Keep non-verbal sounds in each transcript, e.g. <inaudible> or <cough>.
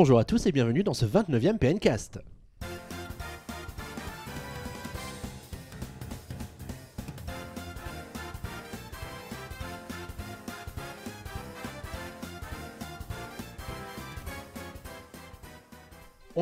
Bonjour à tous et bienvenue dans ce 29e PNcast.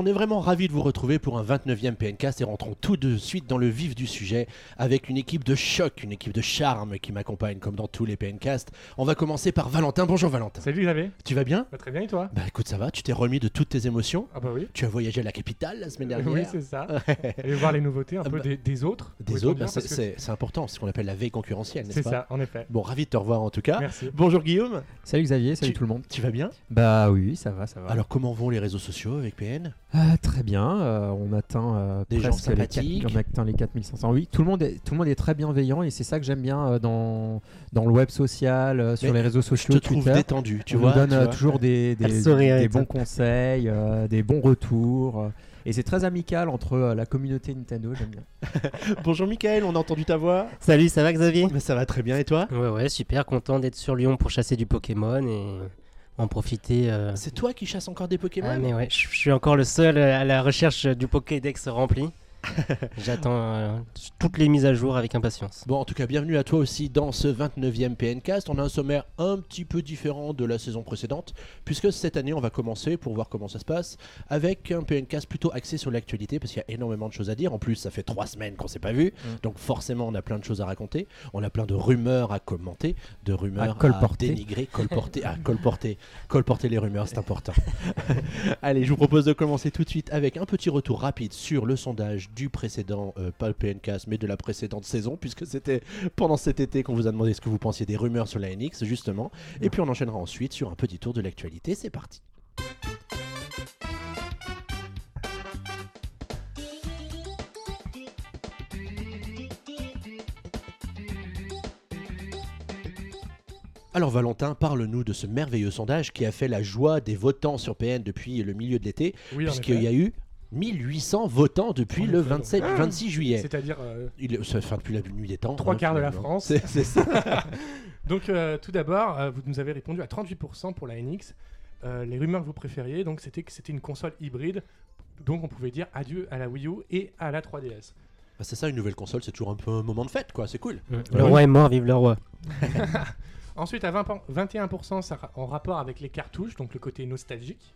On est vraiment ravis de vous retrouver pour un 29e PNcast et rentrons tout de suite dans le vif du sujet avec une équipe de choc, une équipe de charme qui m'accompagne comme dans tous les PNcasts. On va commencer par Valentin. Bonjour Valentin. Salut Xavier. Tu vas bien? Bah, très bien et toi? Bah écoute, ça va, tu t'es remis de toutes tes émotions? Ah bah oui. Tu as voyagé à la capitale la semaine dernière Oui, c'est ça. <laughs> Aller voir les nouveautés un Ah peu bah, des, des autres. Des autres, bah, c'est- que c'est c'est important, c'est ce qu'on appelle la veille concurrentielle, n'est-ce C'est pas? ça, en effet. Bon, ravi de te revoir en tout cas. Merci. Bonjour Guillaume, Salut Xavier, salut Tu- tout le monde. tu vas bien? Bah oui, ça va, ça va. Alors comment vont les réseaux sociaux avec PN Ah, très bien, euh, on atteint euh, Des gens presque les sympathiques. 4 on atteint les 4500. Oui, tout le monde est, tout le monde est très bienveillant et c'est ça que j'aime bien euh, dans, dans le web social, euh, sur Mais les réseaux Je sociaux, te trouve Twitter. détendu, tu on vois nous donne euh, vois. toujours des, des, sourire bons conseils, euh, des bons retours. euh, et c'est très amical entre euh, la communauté Nintendo, j'aime bien. <laughs> Bonjour Michael, on a entendu ta voix Salut, ça va Xavier? Mais Ça va très bien et toi? Ouais, ouais, super, content d'être sur Lyon pour chasser du Pokémon et en profiter. euh. C'est toi qui chasses encore des Pokémon? Ah, mais ouais, je je suis encore le seul à la recherche du Pokédex rempli. <laughs> J'attends euh, toutes les mises à jour avec impatience. Bon, en tout cas, bienvenue à toi aussi dans ce 29e PNcast. On a un sommaire un petit peu différent de la saison précédente, puisque cette année, on va commencer, pour voir comment ça se passe, avec un PNcast plutôt axé sur l'actualité, parce qu'il y a énormément de choses à dire. En plus, ça fait trois semaines qu'on s'est pas vu, donc forcément, on a plein de choses à raconter. On a plein de rumeurs à commenter, de rumeurs À colporter. dénigrer, colporter, à colporter, colporter les rumeurs, c'est important. <laughs> Allez, je vous propose de commencer tout de suite avec un petit retour rapide sur le sondage du précédent, euh, pas le PNcast, mais de la précédente saison, puisque c'était pendant cet été qu'on vous a demandé ce que vous pensiez des rumeurs sur la NX, justement. Et puis on enchaînera ensuite sur un petit tour de l'actualité. C'est parti. Alors Valentin, parle-nous de ce merveilleux sondage qui a fait la joie des votants sur PN depuis le milieu de l'été, Oui, puisqu'il y a eu 1800 votants depuis En le effet, 27, donc. 26 juillet. C'est-à-dire euh, Il est- ça fait depuis la nuit des temps. Trois hein, quarts de la. France. C'est c'est ça. <laughs> Donc euh, tout d'abord, euh, vous nous avez répondu à 38% pour la NX. Euh, les rumeurs que vous préfériez, donc c'était que c'était une console hybride. Donc on pouvait dire adieu à la Wii U et à la 3DS. Bah, c'est ça, une nouvelle console, c'est toujours un peu un moment de fête, quoi. C'est cool. Le roi est mort, vive le roi. <laughs> Ensuite, à 20 pen- 21%, ça en rapport avec les cartouches, donc le côté nostalgique.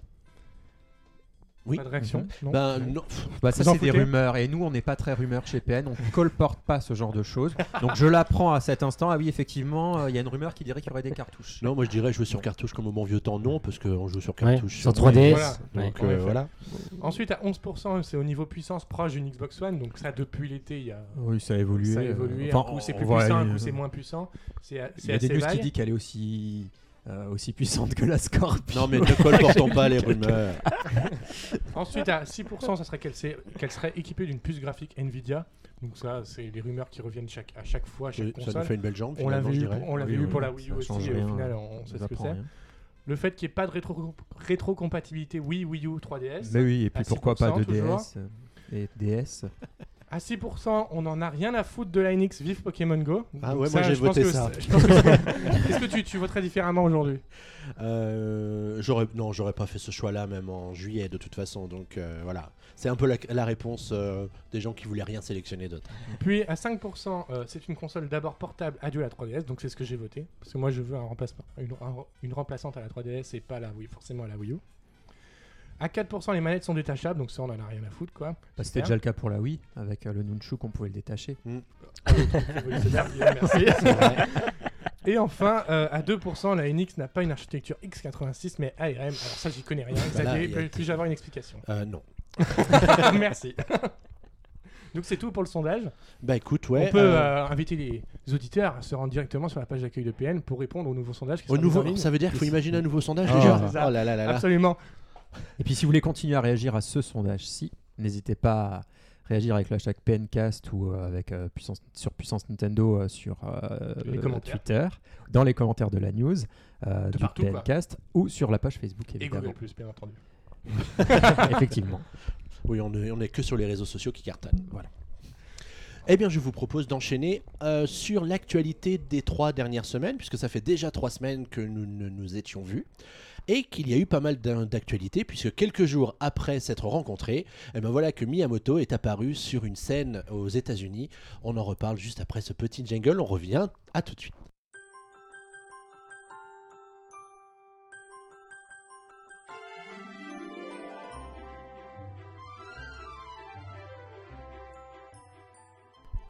Oui. Pas de réaction non Ben, Ouais. non, pff, Bah, ça c'est des rumeurs et nous on n'est pas très rumeurs chez PN, on colporte pas ce genre de choses. Donc je l'apprends à cet instant, ah oui effectivement euh, il y a une rumeur qui dirait qu'il y aurait des cartouches. non, moi je dirais jouer sur cartouche comme au bon vieux temps, non, parce qu'on joue sur Ouais, cartouche. sur. 3DS. Voilà. Donc Ouais, en euh, effet. voilà. Ensuite, à 11%, c'est au niveau puissance proche d'une Xbox One. Donc ça, depuis l'été, il y a... Oui ça a évolué. Ça a euh, évolué. enfin, un coup c'est plus puissant, un coup c'est moins puissant. Il y a des news qui dit qu'elle est aussi, euh, aussi puissante que la Scorpio. Non, mais ne colportons pas les <laughs> rumeurs. <laughs> Ensuite, à 6%, ça serait qu'elle serait équipée d'une puce graphique Nvidia. Donc ça, c'est les rumeurs qui reviennent chaque, à chaque fois, à chaque Oui, ça nous console. fait une belle jambe. On l'avait eu, dirais. pour- on l'avait Oui, eu oui, pour la Wii U aussi, change et au rien, final, on sait ce que c'est. rien. Le fait qu'il n'y ait pas de rétro- rétrocompatibilité Wii, Wii U, 3DS. Mais oui, et puis pourquoi pas 6% de toujours. DS euh, et DS <laughs> À 6%, on n'en a rien à foutre de la NX Vive Pokémon Go. Ah ouais, moi, j'ai voté ça. pense que c'est- <laughs> Est-ce que tu, tu voterais différemment aujourd'hui? Euh, j'aurais non, j'aurais pas fait ce choix-là même en juillet de toute façon. Donc euh, voilà, c'est un peu la, la réponse euh, des gens qui voulaient rien sélectionner d'autre. Puis à 5%, euh, c'est une console d'abord portable, adieu à la 3DS, donc c'est ce que j'ai voté. Parce que moi je veux un remplacement, une, un- une remplaçante à la 3DS et pas la Wii, forcément à la Wii U. À 4%, les manettes sont détachables, donc ça on en a rien à foutre quoi. Bah, C'était déjà le cas pour la Wii, avec euh, le Nunchuk, on pouvait le détacher. Ah oui, merci. <laughs> Et enfin, euh, à 2%, la NX n'a pas une architecture x86 mais ARM. Alors ça j'y connais rien. Xavier, peux- puis-je avoir une explication Euh, non. <laughs> Merci. <laughs> Donc c'est tout pour le sondage. Bah écoute, ouais. On peut euh, euh, inviter les auditeurs à se rendre directement sur la page d'accueil de PN pour répondre au nouveau sondage. Qui au nouveau, ça veut dire qu'il faut imaginer un nouveau sondage Ah, déjà. Oh là là là là. Absolument. Et puis si vous voulez continuer à réagir à ce sondage-ci, n'hésitez pas à réagir avec le hashtag PNcast ou euh, avec, euh, puissance, sur Puissance Nintendo euh, sur euh. Twitter, dans les commentaires de la news euh, De du partout, quoi. PNcast ou sur la page Facebook Et évidemment. Google Plus, bien entendu. <laughs> Effectivement. Oui, on est, on est que sur les réseaux sociaux qui cartonnent. Voilà. Eh bien, je vous propose d'enchaîner euh, sur l'actualité des trois dernières semaines, puisque ça fait déjà trois semaines que nous ne nous étions vus. Et qu'il y a eu pas mal d'actualités puisque quelques jours après s'être rencontrés, eh ben voilà que Miyamoto est apparu sur une scène aux États-Unis. On en reparle juste après ce petit jingle. On revient à tout de suite.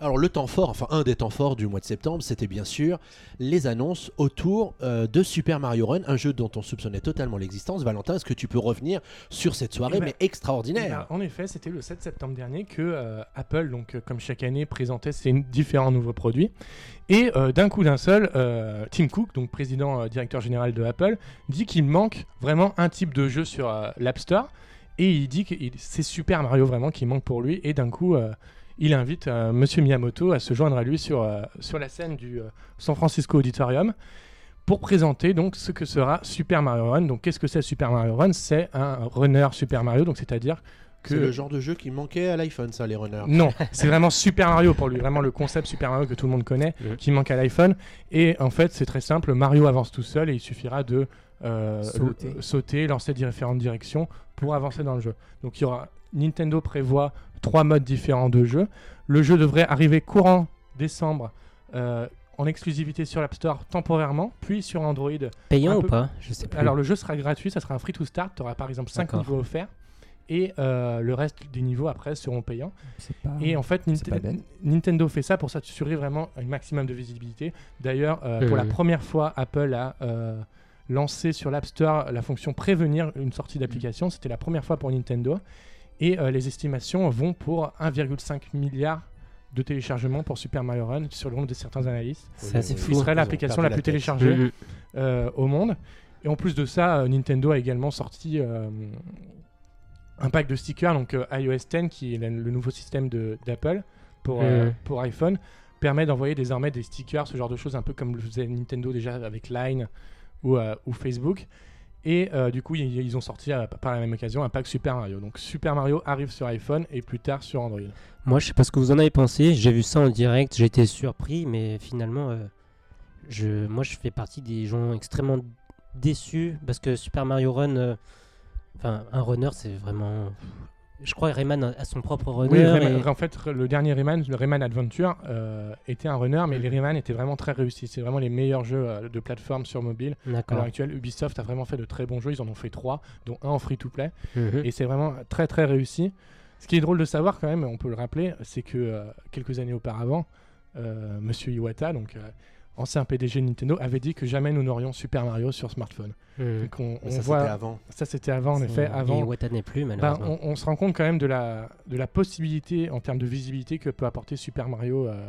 Alors le temps fort, enfin un des temps forts du mois de septembre, c'était bien sûr les annonces autour euh, de Super Mario Run, un jeu dont on soupçonnait totalement l'existence. Valentin, est-ce que tu peux revenir sur cette soirée, Eh ben, mais Eh extraordinaire ben, en effet, c'était le 7 septembre dernier que euh, Apple, donc euh, comme chaque année, présentait ses différents nouveaux produits. Et d'un coup d'un seul, Tim Cook, donc président directeur général de Apple, dit qu'il manque vraiment un type de jeu sur l'App Store. Et il dit que c'est Super Mario vraiment qui manque pour lui. Et d'un coup, il invite euh, Monsieur Miyamoto à se joindre à lui sur, euh, sur la scène du euh, San Francisco Auditorium pour présenter donc ce que sera Super Mario Run. Donc qu'est-ce que c'est Super Mario Run? C'est un runner Super Mario, donc c'est-à-dire que C'est le genre de jeu qui manquait à l'iPhone, ça, les runners. non, <laughs> c'est vraiment Super Mario pour lui, vraiment le concept Super Mario que tout le monde connaît, qui manque à l'iPhone. Et en fait, c'est très simple, Mario avance tout seul et il suffira de euh, Sauter. lancer différentes directions pour avancer dans le jeu. Donc il y aura Nintendo prévoit trois modes différents de jeu. Le jeu devrait arriver courant décembre euh, en exclusivité sur l'App Store temporairement, puis sur Android. Payant ou pas Je sais plus. Alors le jeu sera gratuit, ça sera un free to start, tu auras par exemple 5 D'accord. niveaux offerts. Et euh, le reste des niveaux après seront payants. C'est pas. Et en fait. Nintendo fait ça pour s'assurer vraiment un maximum de visibilité. D'ailleurs, euh, pour la première fois, Apple a euh, lancé sur l'App Store la fonction prévenir une sortie d'application. C'était la première fois pour Nintendo. Et euh, les estimations vont pour 1,5 milliard de téléchargements pour Super Mario Run selon de certains analystes. C'est assez Oui, fou. Qui serait l'application la plus tête. téléchargée Mhm. euh, au monde. Et en plus de ça, euh, Nintendo a également sorti euh, un pack de stickers, donc euh, iOS 10, qui est le, le nouveau système de- d'Apple pour, euh, Mhm. pour iPhone, permet d'envoyer désormais des stickers, ce genre de choses, un peu comme le faisait Nintendo déjà avec Line ou, euh, ou Facebook. Et euh, du coup, ils, ont sorti euh, par la même occasion un pack Super Mario. Donc Super Mario arrive sur iPhone et plus tard sur Android. Moi, je sais pas ce que vous en avez pensé. J'ai vu ça en direct, j'ai été surpris, mais finalement, euh, moi, je fais partie des gens extrêmement déçus parce que Super Mario Run, enfin, un runner, c'est vraiment. Je crois Rayman a son propre runner. Oui, Rayman- et- en fait, le dernier Rayman, le Rayman Adventure, euh, était un runner, mais Mhm. les Rayman étaient vraiment très réussis. C'est vraiment les meilleurs jeux euh, de plateforme sur mobile. À l'heure actuelle, Ubisoft a vraiment fait de très bons jeux. Ils en ont fait trois, dont un en free-to-play. Mhm. Et c'est vraiment très très réussi. Ce qui est drôle de savoir quand même, on peut le rappeler, c'est que euh, quelques années auparavant, euh, Monsieur Iwata, donc ancien PDG de Nintendo, avait dit que jamais nous n'aurions Super Mario sur smartphone. Donc on, Mais on ça, voit, c'était avant. ça c'était avant en effet, Et avant. Iwata n'est plus, Ben, malheureusement. on, on se rend compte quand même de la, de la possibilité en termes de visibilité que peut apporter Super Mario euh,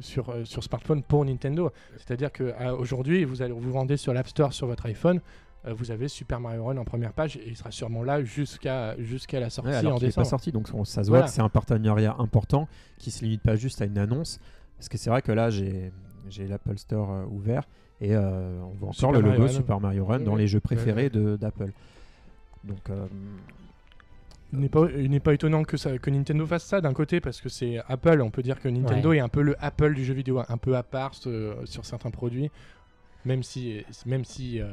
sur, euh, sur smartphone pour Nintendo. C'est-à-dire qu'aujourd'hui, vous allez vous rendez sur l'App Store sur votre iPhone, euh, vous avez Super Mario Run en première page et il sera sûrement là jusqu'à jusqu'à la sortie Ouais, alors en pas décembre. sorti, donc on- ça se voit Voilà. que c'est un partenariat important qui se limite pas juste à une annonce. Parce que c'est vrai que là, j'ai j'ai l'Apple Store euh, ouvert et euh, on voit encore le logo. Super Mario Run Oui, dans oui. les jeux préférés d'Apple. Donc, euh, Il n'est pas, étonnant que, ça, que Nintendo fasse ça d'un côté parce que c'est Apple. On peut dire que Nintendo Ouais. est un peu le Apple du jeu vidéo, un peu à part sur certains produits, même si, même si euh,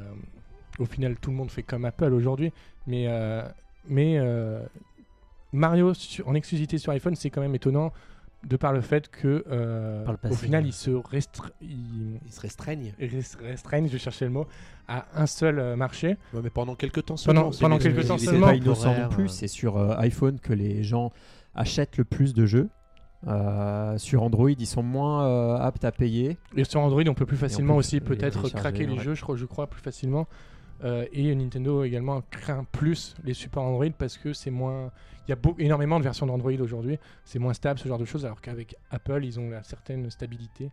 au final tout le monde fait comme Apple aujourd'hui. Mais, euh, mais euh, Mario sur- en exclusivité sur iPhone, c'est quand même étonnant de par le fait que euh, Par le au final ouais. il se restr- il- Ils se restreignent. je cherchais le mot, à un seul euh, marché. Ouais, mais pendant quelques temps Pendant- seulement. c'est pendant une quelques temps seulement. pas innocent non temporaire, plus. euh. C'est sur euh, iPhone que les gens achètent le plus de jeux. Euh, sur Android, ils sont moins euh, aptes à payer. Et sur Android, on peut plus facilement peut aussi peut-être craquer les ouais. jeux, je crois, je crois plus facilement. Euh, et Nintendo également craint plus les supports Android parce que c'est moins. Il y a beau- énormément de versions d'Android aujourd'hui, c'est moins stable ce genre de choses, alors qu'avec Apple, ils ont la certaine stabilité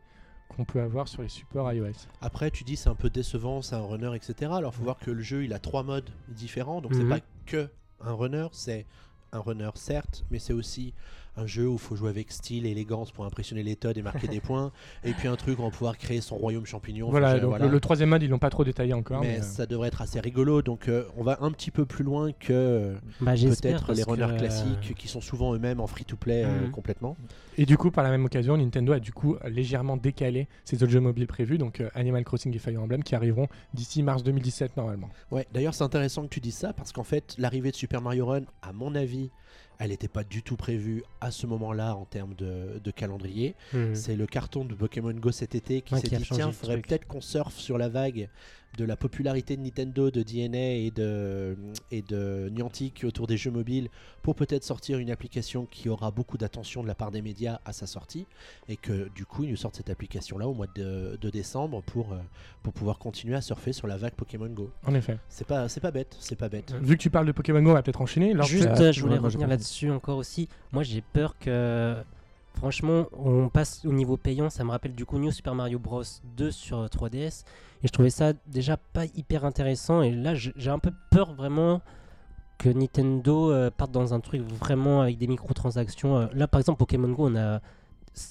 qu'on peut avoir sur les supports iOS. Après, tu dis c'est un peu décevant, c'est un runner, etc. Alors, faut voir que le jeu, il a trois modes différents. Donc, c'est Mhm. pas que un runner, c'est un runner, certes, mais c'est aussi un jeu où il faut jouer avec style et élégance pour impressionner les Todd et marquer des points, et puis un truc où on va pouvoir créer son royaume champignon. Voilà, je- donc voilà. Le, le troisième mode, ils l'ont pas trop détaillé encore. mais Mais, euh, ça devrait être assez rigolo, donc euh, on va un petit peu plus loin que euh, Bah, peut-être les que, runners classiques qui sont souvent eux-mêmes en free-to-play euh, Mhm. complètement. Et du coup, par la même occasion, Nintendo a du coup légèrement décalé ses autres jeux mobiles prévus, donc euh, Animal Crossing et Fire Emblem, qui arriveront d'ici mars 2017 normalement. Ouais, d'ailleurs c'est intéressant que tu dises ça parce qu'en fait l'arrivée de Super Mario Run, à mon avis, elle n'était pas du tout prévue à ce moment-là en termes de, de calendrier. hmm. C'est le carton de Pokémon Go cet été qui Ouais, s'est dit tiens, faudrait peut-être qu'on surfe sur la vague de la popularité de Nintendo, de DNA et de, et de Niantic autour des jeux mobiles pour peut-être sortir une application qui aura beaucoup d'attention de la part des médias à sa sortie et que du coup ils nous sortent cette application là au mois de, de décembre pour, euh, pour pouvoir continuer à surfer sur la vague Pokémon Go. En effet. C'est pas, c'est pas bête, c'est pas bête. Vu que tu parles de Pokémon Go, on va peut-être enchaîner. Alors, Juste, euh, je voulais ouais, revenir là-dessus encore aussi. Moi, j'ai peur que, franchement, on passe au niveau payant. Ça me rappelle du coup New Super Mario Bros 2 sur euh, 3DS. Et je trouvais ça déjà pas hyper intéressant. Et là, j'ai un peu peur vraiment que Nintendo euh, parte dans un truc vraiment avec des microtransactions. Euh, Là, par exemple, Pokémon Go, on, a,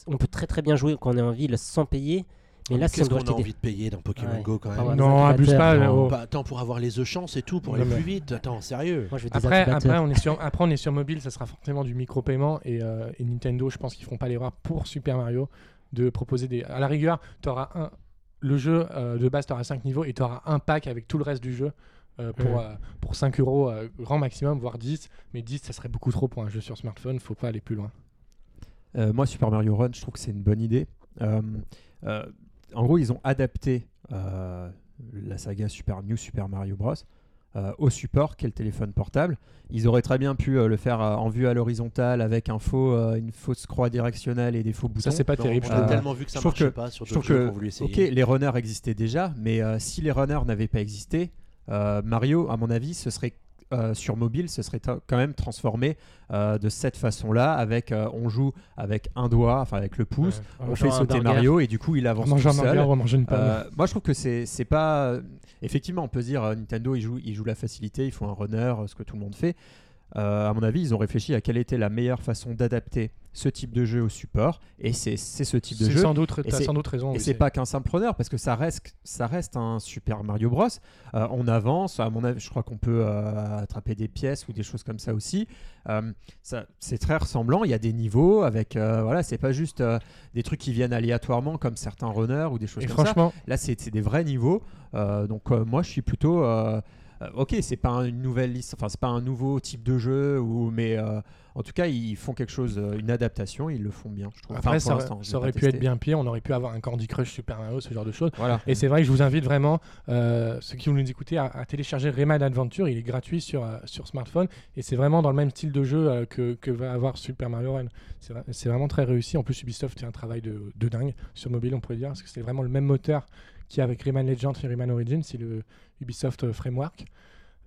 on peut très très bien jouer quand on est en ville sans payer. Mais là, si on Qu'est-ce doit qu'on a acheter envie de payer dans Pokémon Ouais. Go quand même ouais. non, abuse pas. incubateurs, oh. Bah, attends, pour avoir les échanges et tout, pour aller plus vite. Attends, sérieux. Après, après, on est sur, après, on est sur mobile, ça sera forcément du micro-paiement. Et, euh, et Nintendo, je pense qu'ils feront pas l'erreur pour Super Mario de proposer des. À la rigueur, tu auras un. Le jeu euh, de base, tu auras 5 niveaux et tu auras un pack avec tout le reste du jeu euh, pour, euh, pour 5 euros, euh, grand maximum, voire 10. Mais 10, ça serait beaucoup trop pour un jeu sur smartphone, faut pas aller plus loin. Euh, moi, Super Mario Run, je trouve que c'est une bonne idée. En gros, ils ont adapté euh, la saga Super New Super Mario Bros. euh, au support qu'est le téléphone portable. Ils auraient très bien pu euh, le faire euh, en vue à l'horizontale avec un faux, euh, une fausse croix directionnelle et des faux boutons. Ça, c'est pas Non, terrible. trouve. tellement vu que ça marchait que- pas sur d'autres jeux qu'on essayer. ok, les runners existaient déjà, mais euh, si les runners n'avaient pas existé, euh, Mario, à mon avis, ce serait euh, sur mobile, ce serait quand même transformé euh, de cette façon-là, avec euh, on joue avec un doigt, enfin avec le pouce, on fait sauter. Mario et du coup il On avance mange tout un seul. burger, on mange une. Euh, moi, je trouve que c'est c'est pas. Effectivement, on peut se dire Nintendo, ils jouent, ils jouent la facilité, ils font un runner, ce que tout le monde fait. Euh, à mon avis, ils ont réfléchi à quelle était la meilleure façon d'adapter ce type de jeu au support, et c'est ce type de jeu. sans doute, c'est- sans doute raison. Et oui, c'est pas qu'un simple runner parce que ça reste, ça reste un Super Mario Bros. Euh, on avance, à mon avis, je crois qu'on peut euh, attraper des pièces ou des choses comme ça aussi. Euh, ça, c'est très ressemblant. Il y a des niveaux avec, voilà, c'est pas juste des trucs qui viennent aléatoirement comme certains runners ou des choses Et comme ça. franchement, Là, c'est des vrais niveaux. Donc moi, je suis plutôt. Euh, ok, c'est pas une nouvelle liste, enfin c'est pas un nouveau type de jeu, ou mais euh, en tout cas ils font quelque chose, euh, une adaptation, ils le font bien. Je trouve. après, Enfin, ça, aurait- ça pu être bien pire. On aurait pu avoir un Candy Crush Super Mario, ce genre de choses. Voilà. Et c'est vrai que je vous invite vraiment, euh, ceux qui vont nous écouter, à, à télécharger Rayman Adventure. Il est gratuit sur, sur smartphone et c'est vraiment dans le même style de jeu que, que va avoir Super Mario Run. C'est vraiment très réussi. En plus, Ubisoft fait un travail de, de dingue sur mobile, on pourrait dire, parce que c'est vraiment le même moteur a avec Rayman Legends et Rayman Origins. C'est le Ubisoft euh, Framework.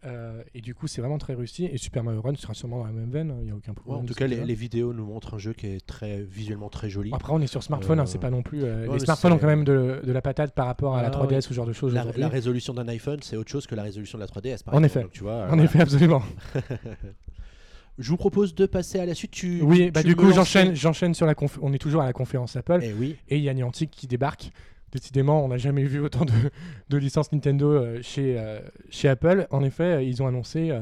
Euh, et du coup, c'est vraiment très réussi. Et Super Mario Run sera sûrement dans la même veine. Il n'y a aucun Ouais, problème. en tout cas, les, vidéos nous montrent un jeu qui est très visuellement très joli. Après, on est sur smartphone, Euh, hein, c'est pas non plus. euh, ouais, les smartphones ont quand même de, de la patate par rapport à la Ah, 3DS oui. ou ce genre de choses. La, résolution d'un iPhone, c'est autre chose que la résolution de la 3DS. Par En exemple. effet. Donc, tu vois, En voilà. effet, absolument. <laughs> <laughs> Je vous propose de passer à la suite. Tu, Oui, tu- bah tu du coup, j'enchaîne, j'enchaîne sur la conf- On est toujours à la conférence Apple Eh oui. et il y a Niantic qui débarque. Décidément, on n'a jamais vu autant de, de licences Nintendo euh, chez, euh, chez Apple. En effet, euh, ils ont annoncé euh,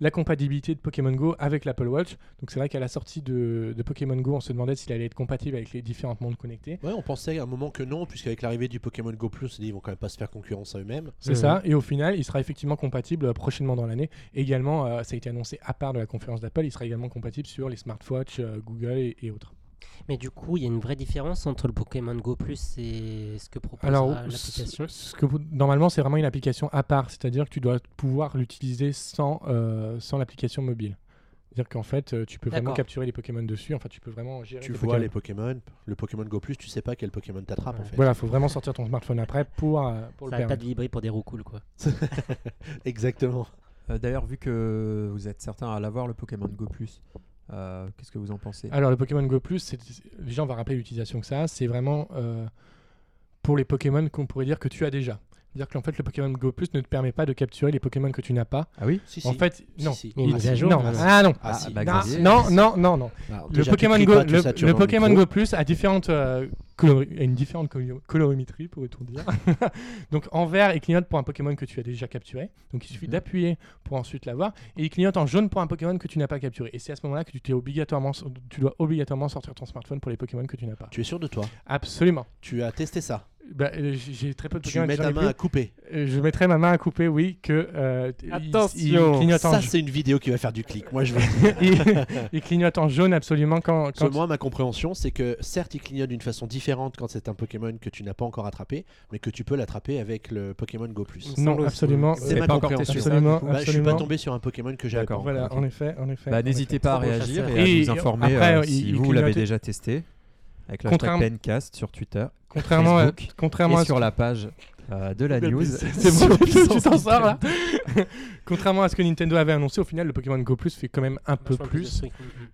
la compatibilité de Pokémon Go avec l'Apple Watch. Donc c'est vrai qu'à la sortie de, de Pokémon Go, on se demandait s'il allait être compatible avec les différentes mondes connectés. Ouais, on pensait à un moment que non, puisqu'avec l'arrivée du Pokémon Go Plus, on s'est dit, ils vont quand même pas se faire concurrence à eux-mêmes. C'est ça. Et au final, il sera effectivement compatible prochainement dans l'année. Également, euh, ça a été annoncé à part de la conférence d'Apple, il sera également compatible sur les smartwatches, euh, Google et, et autres. Mais du coup, il y a une vraie différence entre le Pokémon Go Plus et ce que propose Alors, l'application. normalement, c'est vraiment une application à part, c'est-à-dire que tu dois pouvoir l'utiliser sans, euh, sans l'application mobile. C'est-à-dire qu'en fait, euh, tu peux vraiment capturer les Pokémon dessus. Enfin, tu peux vraiment gérer Tu les vois Pokémon. les Pokémon, le Pokémon Go Plus, tu sais pas quel Pokémon t'attrape en Ouais. fait. Voilà, faut vraiment sortir ton smartphone après pour, euh, pour le Ça arrête pas de vibrer pour des roues cool, quoi. <laughs> Exactement. Euh, D'ailleurs, vu que vous êtes certains à l'avoir, le Pokémon Go Plus, euh, qu'est-ce que vous en pensez? Alors, le Pokémon Go Plus, déjà, on va rappeler l'utilisation que ça a. C'est vraiment euh, pour les Pokémon qu'on pourrait dire que tu as déjà. C'est-à-dire qu'en fait, le Pokémon Go Plus ne te permet pas de capturer les Pokémon que tu n'as pas. Ah oui Si, si. En fait, non. si. Il y a une Ah, jour. Non. Ah non. Ah, si. bah, Non, non, non, non, non. Alors, Le Pokémon Go, pas, le, Pokémon. Go Plus a différentes euh, colori- a une différente colo- colorimétrie, pourrait-on dire. <laughs> Donc en vert, il clignote pour un Pokémon que tu as déjà capturé. Donc il suffit Mhm. d'appuyer pour ensuite l'avoir. Et il clignote en jaune pour un Pokémon que tu n'as pas capturé. Et c'est à ce moment-là que tu, t'es obligatoirement, tu dois obligatoirement sortir ton smartphone pour les Pokémon que tu n'as pas. Tu es sûr de toi? Absolument. Tu as testé ça? Bah, euh, j'ai très peu de Tu mets ta ai main plus. à couper. Euh, Je mettrai ma main à couper, oui, que euh, Attention. il, Ça, c'est une vidéo qui va faire du clic. Moi, je veux <laughs> il, il clignote en jaune absolument quand, quand Selon moi, ma compréhension, c'est que certes, il clignote d'une façon différente quand c'est un Pokémon que tu n'as pas encore attrapé, mais que tu peux l'attraper avec le Pokémon Go Plus. Non, absolument. C'est ma pas encore compréhension. Absolument, Bah, je suis pas absolument. tombé sur un Pokémon que j'avais pas. Voilà, en effet, en effet. Bah, N'hésitez pas à réagir et à nous informer après, si vous l'avez déjà testé avec le Pencast sur Twitter Contrairement à, contrairement à sur la page euh, de la news. <laughs> C'est bon, tu t'en sors là. <laughs> Contrairement à ce que Nintendo avait annoncé, au final, le Pokémon Go Plus fait quand même un peu Vachement plus.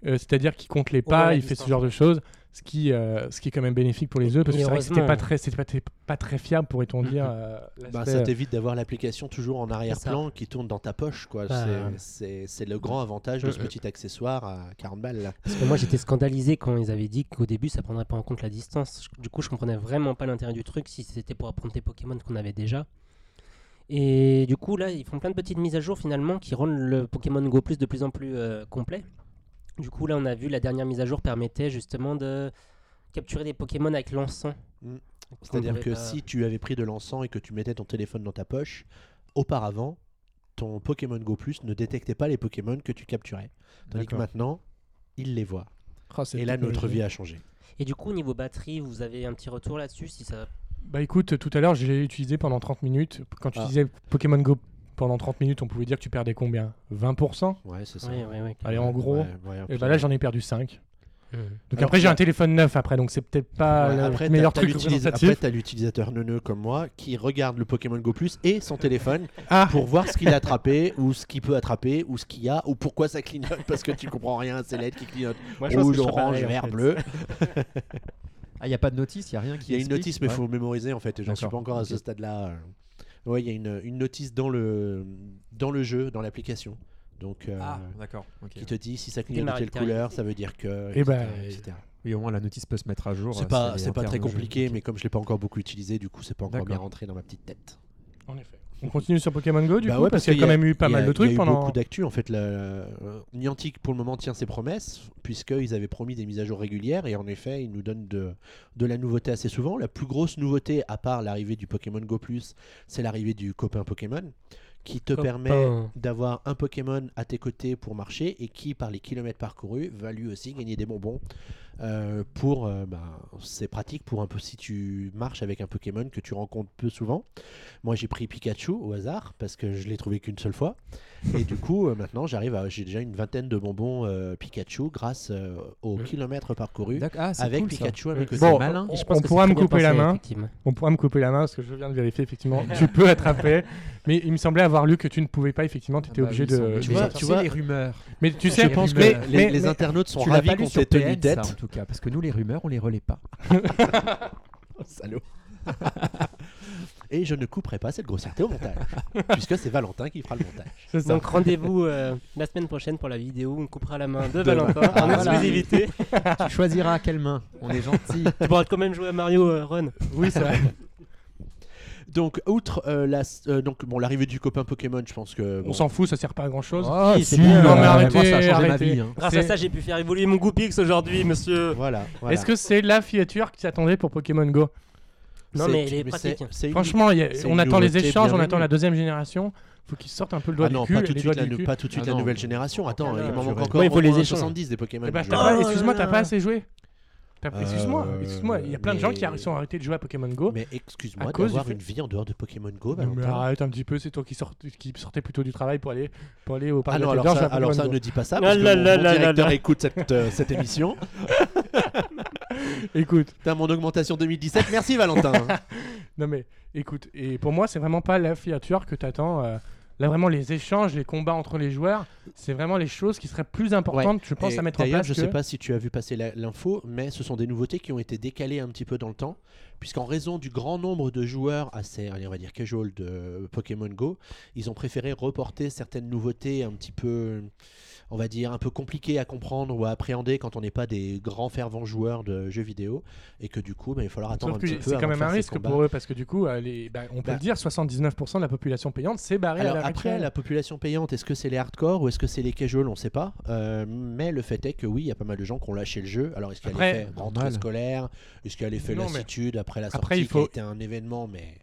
Euh, C'est-à-dire qu'il compte les pas, il fait ce genre de choses, ce qui, euh, ce qui est quand même bénéfique pour les œufs, parce que Et c'est vrai que c'était pas très, c'était pas, très- pas très fiable, pourrait-on dire. euh, Bah, ça euh, t'évite d'avoir l'application toujours en arrière-plan qui tourne dans ta poche. quoi. Bah, C'est- le grand avantage de ce petit accessoire à 40 balles. Là. Parce que moi j'étais scandalisé quand ils avaient dit qu'au début ça prendrait pas en compte la distance. Du coup je comprenais vraiment pas l'intérêt du truc si c'était pour apprendre tes Pokémon qu'on avait déjà. Et du coup là ils font plein de petites mises à jour finalement qui rendent le Pokémon Go Plus de plus en plus euh, complet. Du coup là on a vu la dernière mise à jour permettait justement de capturer des Pokémon avec l'encens. Mm. C'est-à-dire que pas- si tu avais pris de l'encens et que tu mettais ton téléphone dans ta poche, auparavant, ton Pokémon Go Plus ne détectait pas les Pokémon que tu capturais. Tandis que maintenant, il les voit. oh, cette Et là, notre vie a changé. Et du coup niveau batterie vous avez un petit retour là-dessus si ça Bah écoute, tout à l'heure, j'ai utilisé pendant 30 minutes. Quand tu Ah. disais Pokémon Go pendant 30 minutes, on pouvait dire que tu perdais combien? 20% Ouais, c'est ça. Ouais, ouais, ouais. Allez, en gros. Ouais, ouais, Et bah là, j'en ai perdu 5. Mhm. Donc Alors, après, j'ai là- un téléphone neuf après, donc c'est peut-être pas Ouais, le après, meilleur truc. Après, t'as l'utilisateur neuneux comme moi qui regarde le Pokémon Go Plus et son téléphone <laughs> Ah, pour voir ce qu'il a attrapé ou ce qu'il peut attraper ou ce qu'il y a ou pourquoi ça clignote parce que tu comprends rien à ces lettres qui moi, je que rouge, orange, vert, fait. bleu. Ah, il n'y a pas de notice, il n'y a rien qui Il y a une notice, mais il Ouais. faut mémoriser en fait. et J'en suis pas encore à ce ok. stade-là. Euh. Ouais, il y a une, une notice dans le, dans le jeu, dans l'application. Donc, euh, Ah, d'accord. qui te dit si ça clignote de telle couleur, ça veut dire que. Eh ben, etc., etc. Oui, au moins la notice peut se mettre à jour. C'est euh, pas, si c'est pas très compliqué, mais comme je l'ai pas encore beaucoup utilisé, du coup, c'est pas encore bien rentré dans ma petite tête. En effet. On continue sur Pokémon Go du Bah coup ouais, parce qu'il y a quand même eu pas mal de il y a trucs eu pendant. beaucoup d'actu en fait. La, euh, Niantic pour le moment tient ses promesses puisqu'ils avaient promis des mises à jour régulières et en effet ils nous donnent de, de la nouveauté assez souvent. La plus grosse nouveauté à part l'arrivée du Pokémon Go Plus, c'est l'arrivée du copain Pokémon qui te Copain. permet d'avoir un Pokémon à tes côtés pour marcher et qui par les kilomètres parcourus va lui aussi gagner des bonbons. Euh, pour euh, bah, c'est pratique pour un peu si tu marches avec un Pokémon que tu rencontres peu souvent. Moi j'ai pris Pikachu au hasard parce que je l'ai trouvé qu'une seule fois. Et du coup, euh, maintenant, j'arrive à. J'ai déjà une vingtaine de bonbons euh, Pikachu grâce euh, aux kilomètres parcourus ah, avec cool. Pikachu côtés. Bon, malin. je pense on que pourra me couper la main. On pourra me couper la main parce que je viens de vérifier effectivement. tu peux attraper, <laughs> mais il me semblait avoir lu que tu ne pouvais pas effectivement. Tu étais Ah bah obligé de. Tu vois- Mais tu vois- les rumeurs. Mais tu Je sais, pense que mais- les, mais- les mais- internautes sont ravis pas qu'on t'ait tenu tête. En tout cas, parce que nous les rumeurs, on les relaie pas. <laughs> Salaud. <laughs> Et je ne couperai pas cette grossièreté au montage, <laughs> puisque c'est Valentin qui fera le montage. Donc rendez-vous euh, la semaine prochaine pour la vidéo où on coupera la main de De- Valentin en Voilà. exclusivité. tu choisiras à quelle main. On est gentil. tu pourras quand même jouer à Mario euh, Run. Oui, c'est vrai. Donc, outre euh, la, euh, donc bon, l'arrivée du copain Pokémon, je pense que bon, On s'en fout, ça sert pas à grand chose. Oh, Si, c'est si, Non, mais moi, arrêtez, ça a changé ma arrêtez. vie. hein. Grâce à ça, j'ai pu faire évoluer mon Goopix aujourd'hui, monsieur. voilà. voilà. Est-ce que c'est la filature qui t'attendait pour Pokémon Go? Non, mais elle est pratique. Franchement, y a- on attend les échanges, on attend la deuxième génération. Faut qu'ils sortent un peu le doigt Ah non, du cul. pas tout de suite, doigts la, du nou- cul. pas tout de suite Ah la non. nouvelle génération. Attends, Ah, il manque encore Ouais, il faut au les moins échanges. 70 des Pokémon. Là Excuse-moi, t'as pas assez joué. T'as- Euh, Excuse-moi, excuse-moi. Il y a plein de gens qui sont arrêtés de jouer à Pokémon Go. Mais À excuse-moi d'avoir fait- une vie en dehors de Pokémon Go, mais arrête un petit peu, c'est toi qui, sort, qui sortais plutôt du travail pour aller, pour aller au parc Ah de non, la alors ça, alors ça Go. ne dis pas ça, parce que là mon, directeur écoute cette, euh, cette émission. <laughs> Écoute, T'as mon augmentation 2017, merci Valentin. <laughs> non mais écoute, et pour moi, c'est vraiment pas la filature que t'attends. euh, Là, vraiment, les échanges, les combats entre les joueurs, c'est vraiment les choses qui seraient plus importantes, je pense, Et à mettre en D'ailleurs, place. je que... sais pas si tu as vu passer l'info, mais ce sont des nouveautés qui ont été décalées un petit peu dans le temps, puisqu'en raison du grand nombre de joueurs assez, on va dire casual de Pokémon Go, ils ont préféré reporter certaines nouveautés un petit peu, on va dire, un peu compliquées à comprendre ou à appréhender quand on n'est pas des grands fervents joueurs de jeux vidéo, et que du coup, bah, il va falloir attendre Sauf un petit peu. c'est quand même un risque pour eux parce que du coup, euh, les- bah, on peut Bah. le dire, 79% de la population payante s'est barrée Alors à la après, rituelle. la population payante, est-ce que c'est les hardcore ou est-ce que c'est les casual On ne sait pas. Euh, mais le fait est que oui, il y a pas mal de gens qui ont lâché le jeu. Alors est-ce qu'il y a l'effet rentrée scolaire? Est-ce qu'il y a mais- lassitude après la sortie Après, il qui faut- a été un événement? Mais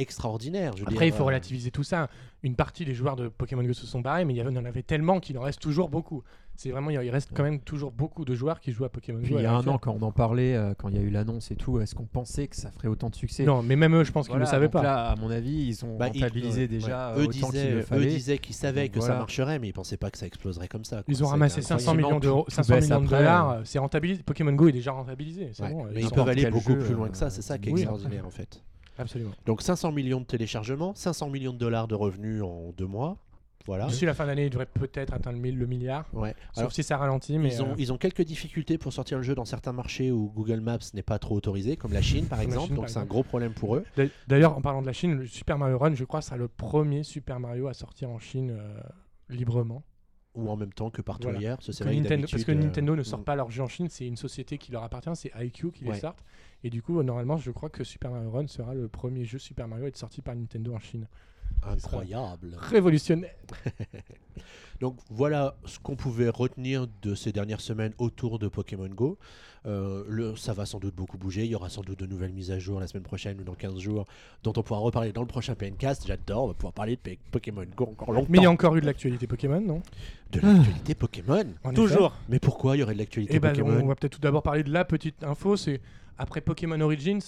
extraordinaire je Après, il faut euh, relativiser tout ça. Une partie des joueurs de Pokémon Go se sont barrés, mais il y en avait tellement qu'il en reste toujours beaucoup. C'est vraiment, il reste quand même toujours beaucoup de joueurs qui jouent à Pokémon Puis Go. il y a un an, quand on en parlait, euh, quand il y a eu l'annonce et tout, est-ce qu'on pensait que ça ferait autant de succès? Non, mais même eux, je pense qu'ils ne Voilà, le savaient donc pas. Là, à mon avis, ils ont bah, rentabilisé déjà ouais. Eux autant qu'il disaient, le eux fallait. disaient qu'ils savaient Donc que ça marcherait, mais ils pensaient pas que ça exploserait comme ça. quoi. Ils ont ramassé été 500 incroyable. millions d'euros, tout 500 baisse millions de dollars. euh. euh, C'est rentabilisé. Pokémon Go est déjà rentabilisé. C'est Ouais, bon. mais ils peuvent aller beaucoup plus loin que ça, c'est ça qui est extraordinaire en fait. Absolument. Donc 500 millions de téléchargements, 500 millions de dollars de revenus en deux mois. Voilà. D'ici la fin d'année, ils devraient peut-être atteindre le, milliard. Ouais. Sauf Alors, si ça ralentit. Mais ils, ont, euh, ils ont quelques difficultés pour sortir le jeu dans certains marchés où Google Maps n'est pas trop autorisé, comme la Chine par exemple. Chine, donc c'est un gros problème pour eux. d'a- D'ailleurs, en parlant de la Chine, le Super Mario Run, je crois, sera le premier Super Mario à sortir en Chine euh, librement. Ou en même temps que partout Voilà. ailleurs. C'est Que Nintendo- parce que euh, Nintendo ne sort mm. pas leur jeu en Chine, c'est une société qui leur appartient, c'est IQ qui les sortent. Et du coup, normalement, je crois que Super Mario Run sera le premier jeu Super Mario à être sorti par Nintendo en Chine. Incroyable. Révolutionnaire. <laughs> Donc voilà ce qu'on pouvait retenir de ces dernières semaines autour de Pokémon Go. Euh, le, ça va sans doute beaucoup bouger. Il y aura sans doute de nouvelles mises à jour la semaine prochaine ou dans 15 jours dont on pourra reparler dans le prochain PNcast. J'adore, on va pouvoir parler de Pokémon Go encore longtemps. Mais il y a encore eu de l'actualité Pokémon, non? De l'actualité Pokémon En Toujours. Mais pourquoi il y aurait de l'actualité Et ben, Pokémon? on va peut-être tout d'abord parler de la petite info. C'est après Pokémon Origins,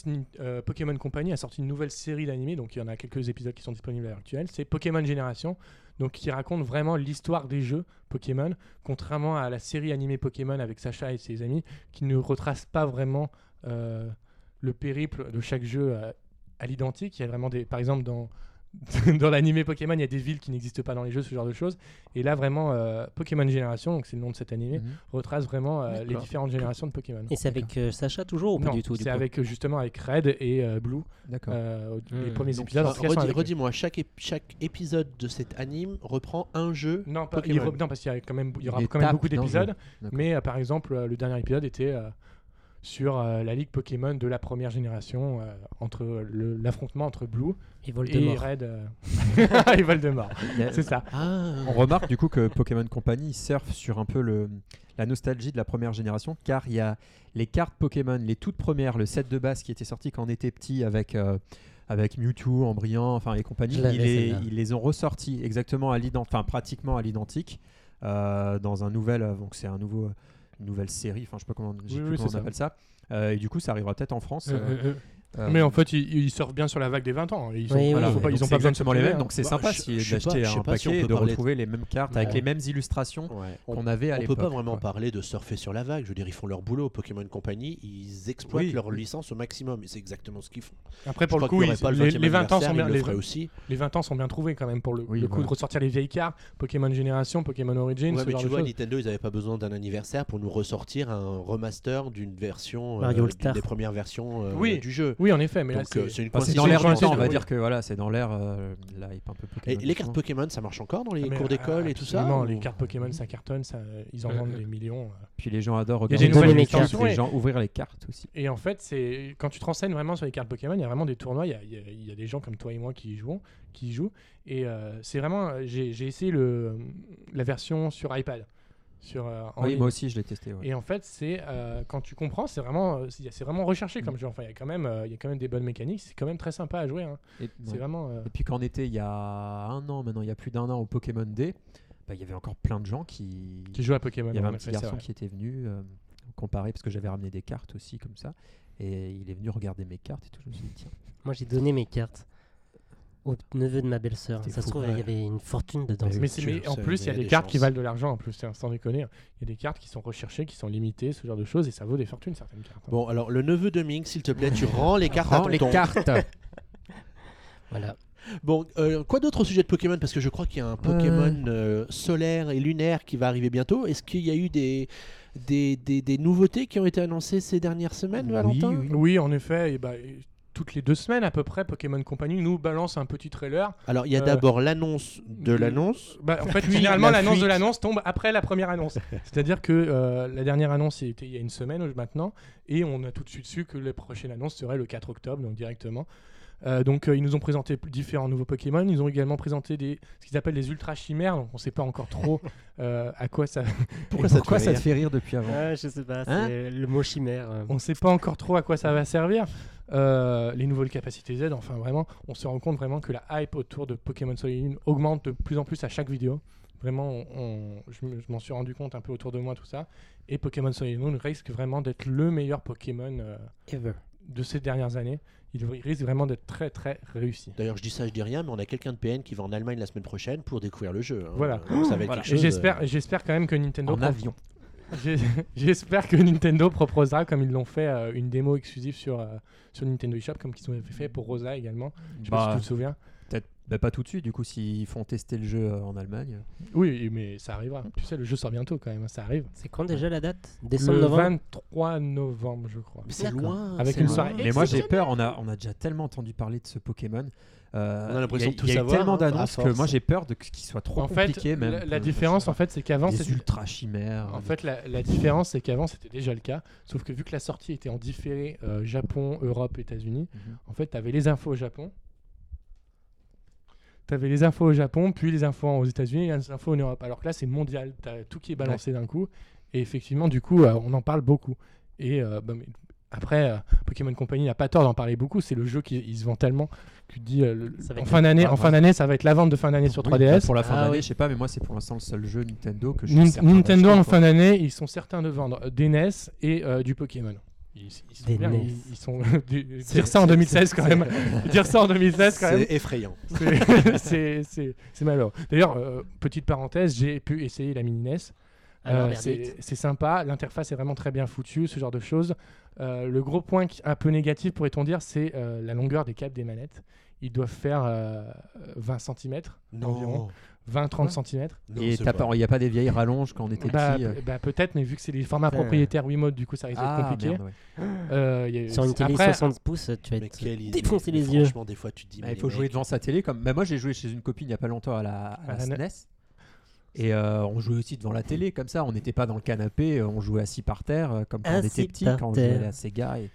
euh, Pokémon Company a sorti une nouvelle série d'animés. Donc il y en a quelques épisodes qui sont disponibles à l'heure actuelle. C'est Pokémon Génération, donc qui raconte vraiment l'histoire des jeux Pokémon, contrairement à la série animée Pokémon avec Sacha et ses amis, qui ne retrace pas vraiment euh, le périple de chaque jeu euh, à l'identique. Il y a vraiment des, par exemple dans <laughs> dans l'animé Pokémon, il y a des villes qui n'existent pas dans les jeux, ce genre de choses. Et là, vraiment, euh, Pokémon Génération, donc c'est le nom de cet animé, Mhm. retrace vraiment euh, les différentes générations de Pokémon. Et c'est avec euh, Sacha toujours ou pas Non, du tout c'est avec justement avec Red et euh, Blue D'accord. euh, les Hmm. premiers Donc, épisodes. redis-. Redis-moi, chaque, ép- chaque épisode de cet anime reprend un jeu. Non, pas, Pokémon. il re- non, parce qu'il y, a quand même, il y aura quand même beaucoup d'épisodes. Mais euh, par exemple, euh, le dernier épisode était euh, sur euh, la ligue Pokémon de la première génération, euh, entre le- l'affrontement entre Blue Et et Voldemort. Red euh, <laughs> et Voldemort. C'est ça. Ah On remarque du coup que Pokémon Company surfe sur un peu le, la nostalgie de la première génération, car il y a les cartes Pokémon, les toutes premières, le set de base qui était sorti quand on était petit avec, euh, avec Mewtwo, Embryon, enfin et compagnie, ils les, celle-là. ils les ont ressortis exactement à l'identique, enfin pratiquement à l'identique, euh, dans un nouvel, donc c'est un nouveau, nouvelle série, enfin je sais pas comment, Oui, oui, on ça. appelle ça. Euh, et du coup, ça arrivera peut-être en France. Euh, euh, euh, euh. euh, Mais en fait, ils, ils surfent bien sur la vague des 20 ans. Ils, sont- Oui, oui, voilà, oui. faut pas- donc ils ont pas besoin de les mêmes, hein. donc c'est Bah, sympa si- pas- d'acheter un si on paquet peut et de retrouver les mêmes cartes avec les mêmes illustrations Ouais. On, qu'on avait à on l'époque. peut pas vraiment parler de surfer sur la vague. Je veux dire, ils font leur boulot. Pokémon Company, ils exploitent Oui. leur licence au maximum. Et c'est exactement ce qu'ils font. Après, Je pour le coup, ils- pas le les, 20e les 20 ans sont bien. Les, aussi. les 20 ans sont bien trouvés quand même pour le, coup de ressortir les vieilles cartes, Pokémon Génération, Pokémon Origins, mais tu vois. Nintendo, ils avaient pas besoin d'un anniversaire pour nous ressortir un remaster d'une version, All-Star. des premières versions euh, du jeu. Oui, en effet, mais euh, c'est dans l'air du coïncidence, temps, on va oui. dire que voilà, c'est dans l'air euh, la hype un peu Et Pokémon. les cartes Pokémon, ça marche encore dans les Mais, cours d'école euh, et tout ça ou- Les cartes Pokémon, ça cartonne, ça, ils en vendent des millions. euh. Puis les gens adorent regarder nouvelles les cartes, les gens ouvrir les cartes aussi. Et en fait, c'est quand tu te renseignes vraiment sur les cartes Pokémon, il y a vraiment des tournois. Il y a, y y des gens comme toi et moi qui y jouent, qui y jouent. Et euh, c'est vraiment, j'ai j'ai essayé le, la version sur iPad, sur euh, en Oui, ligne. moi aussi je l'ai testé. ouais. Et en fait, c'est euh, quand tu comprends, c'est vraiment, euh, c'est vraiment recherché Mm. comme jeu. Enfin, il y a quand même, il y a quand même des bonnes mécaniques. C'est quand même très sympa à jouer. hein. Et, C'est ouais. vraiment. euh, Et puis quand on était il y a un an, maintenant il y a plus d'un an au Pokémon Day, bah, il y avait encore plein de gens qui. qui joue à Pokémon. Il y avait un petit garçon qui était venu euh, comparer parce que j'avais ramené des cartes aussi comme ça. Et il est venu regarder mes cartes et tout. Je me suis dit, tiens. Moi, j'ai donné mes cartes au neveu de ma belle-sœur. Ça se trouve, ouais. il y avait une fortune dedans. Mais en plus, il y a des des cartes qui valent de l'argent en plus, hein, sans déconner. Il y a des cartes qui sont recherchées, qui sont limitées, ce genre de choses, et ça vaut des fortunes certaines cartes. hein. Bon, alors le neveu de Ming, s'il te plaît, tu rends les cartes à les cartes <laughs> Voilà. Bon, euh, quoi d'autre au sujet de Pokémon? Parce que je crois qu'il y a un Pokémon euh, solaire et lunaire qui va arriver bientôt. Est-ce qu'il y a eu des, des, des, des nouveautés qui ont été annoncées ces dernières semaines, Oui, Valentin? oui. Oui, en effet. Et bah, toutes les deux semaines à peu près, Pokémon Company nous balance un petit trailer. Alors, il y a Euh, d'abord l'annonce de l'annonce. Bah, en <laughs> fait, Puis généralement, la l'annonce de l'annonce tombe après la première annonce. <laughs> C'est-à-dire que euh, la dernière annonce était il y a une semaine maintenant, et on a tout de suite su que la prochaine annonce serait le 4 octobre, donc directement. Euh, donc euh, ils nous ont présenté différents nouveaux Pokémon. Ils ont également présenté des, ce qu'ils appellent des ultra chimères. Donc on ne sait pas encore trop <laughs> euh, à quoi ça. <laughs> Pourquoi ça te Pourquoi fait ça te rire fait rire depuis avant Ah, je sais pas, Hein c'est le mot chimère. euh. On ne sait pas encore trop à quoi ça va servir. Euh, les nouvelles capacités Z, enfin vraiment, on se rend compte vraiment que la hype autour de Pokémon Soleil augmente de plus en plus à chaque vidéo. Vraiment, on- on- je, me- je m'en suis rendu compte un peu autour de moi, tout ça. Et Pokémon Soleil Lune risque vraiment d'être le meilleur Pokémon euh, Ever. de ces dernières années. Il, risque vraiment d'être très très réussi. D'ailleurs, je dis ça, je dis rien, mais on a quelqu'un de PN qui va en Allemagne la semaine prochaine pour découvrir le jeu. hein. Voilà. Donc, ça va être Voilà. quelque Et chose. j'espère, euh, j'espère quand même que Nintendo En avion. <laughs> J'espère que Nintendo proposera, comme ils l'ont fait, euh, une démo exclusive sur, euh, sur Nintendo eShop, comme qu'ils ont fait pour Rosa également. Je sais pas Bah, si tu te souviens. Bah, pas tout de suite, du coup, s'ils font tester le jeu euh, en Allemagne. Oui, mais ça arrivera. Tu sais, le jeu sort bientôt quand même, hein, ça arrive. C'est quand déjà la date? Décembre, le novembre? 23 novembre, je crois. Mais c'est loin. Avec une loin. soirée Mais moi j'ai peur, on a, on a déjà tellement entendu parler de ce Pokémon. Euh, On a l'impression il y de tout il y a savoir, tellement hein, d'annonces que moi j'ai peur de qu'il soit trop en fait, compliqué même. la, la différence, en fait, c'est qu'avant, des c'était- ultra chimères. En fait, la, la différence, c'est qu'avant, c'était déjà le cas. Sauf que vu que la sortie était en différé euh, Japon, Europe, États-Unis, Mhm. en fait, tu avais les infos au Japon. Tu avais les infos au Japon, puis les infos aux États-Unis et les infos en Europe. Alors que là, c'est mondial. Tu as tout qui est balancé d'un coup. Et effectivement, du coup, euh, on en parle beaucoup. Et euh, bah, mais après, euh, Pokémon Company n'a pas tort d'en parler beaucoup. C'est le jeu qui il se vend tellement que tu te dis euh, le- en fin d'année, en fin d'année, ça va être la vente de fin d'année sur Oui, 3DS. bah, Pour la fin Ah d'année, oui. je sais pas, mais moi c'est pour l'instant le seul jeu Nintendo que je certain Nintendo en fin d'année, ils sont certains de vendre des NES et euh, du Pokémon. Ils, ils sont Des bien, NES. ils, ils sont <laughs> du- C'est- dire ça en c'est- 2016 quand c'est- même. <laughs> dire ça en 2016 quand même. C'est effrayant. <laughs> c'est- malheureux. D'ailleurs, euh, petite parenthèse, j'ai pu essayer la mini NES. Alors, Euh, c'est c'est sympa, l'interface est vraiment très bien foutue, ce genre de choses. Euh, le gros point qui- un peu négatif, pourrait-on dire, c'est euh, la longueur des câbles des manettes. Ils doivent faire euh, 20 cm, environ. 20-30 cm. Non, Et il n'y a pas des vieilles rallonges quand on était Bah, petit. euh. bah, peut-être, mais vu que c'est les formats propriétaires Wiimote, du coup ça risque d'être Ah compliqué. merde, ouais. <gasps> Euh, y a- Sur une télé après, 60 pouces, tu vas être défoncer Mais les yeux. Franchement, des fois, tu te dis. Bah, mais il faut jouer mecs, devant sa télé. Comme... Bah, moi j'ai joué chez une copine il n'y a pas longtemps à la, à. SNES. Et euh, on jouait aussi devant la télé comme ça. On n'était pas dans le canapé, euh, on jouait assis par terre comme quand on était petit, quand on jouait à la Sega. Et...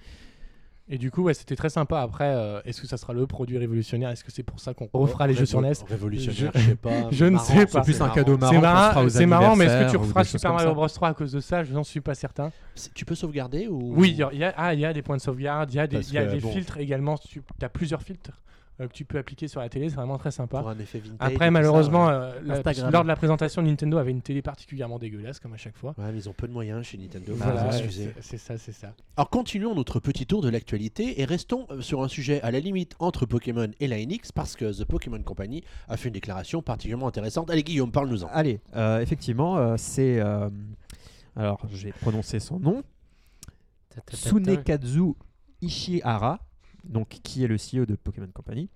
Et du coup, ouais, c'était très sympa. Après, euh, est-ce que ça sera le produit révolutionnaire? Est-ce que c'est pour ça qu'on refera les jeux sur NES Révolutionnaire, Je- je sais pas. <laughs> je ne sais pas. C'est plus un marrant. cadeau marrant. C'est marrant, aux c'est marrant, mais est-ce que tu referas Super Mario Bros 3 à cause de ça? Je n'en suis pas certain. Tu peux sauvegarder ou Oui, il y a, ah, il y a des points de sauvegarde, il y a des, Parce il y a que, des bon. filtres également. Tu as plusieurs filtres que tu peux appliquer sur la télé, c'est vraiment très sympa. pour un effet vintage. et Après, ça, malheureusement, ouais. euh, la- lors de la présentation, Nintendo avait une télé particulièrement dégueulasse, comme à chaque fois. Ouais, mais ils ont peu de moyens chez Nintendo. Voilà, excuser. c'est ça, c'est ça. Alors continuons notre petit tour de l'actualité et restons euh, sur un sujet à la limite entre Pokémon et la NX parce que The Pokémon Company a fait une déclaration particulièrement intéressante. Allez Guillaume, parle-nous-en. Allez, euh, effectivement, euh, c'est. euh, alors, je vais prononcer son nom. Tsunekazu Ishihara, donc, qui est le CEO de Pokémon Company,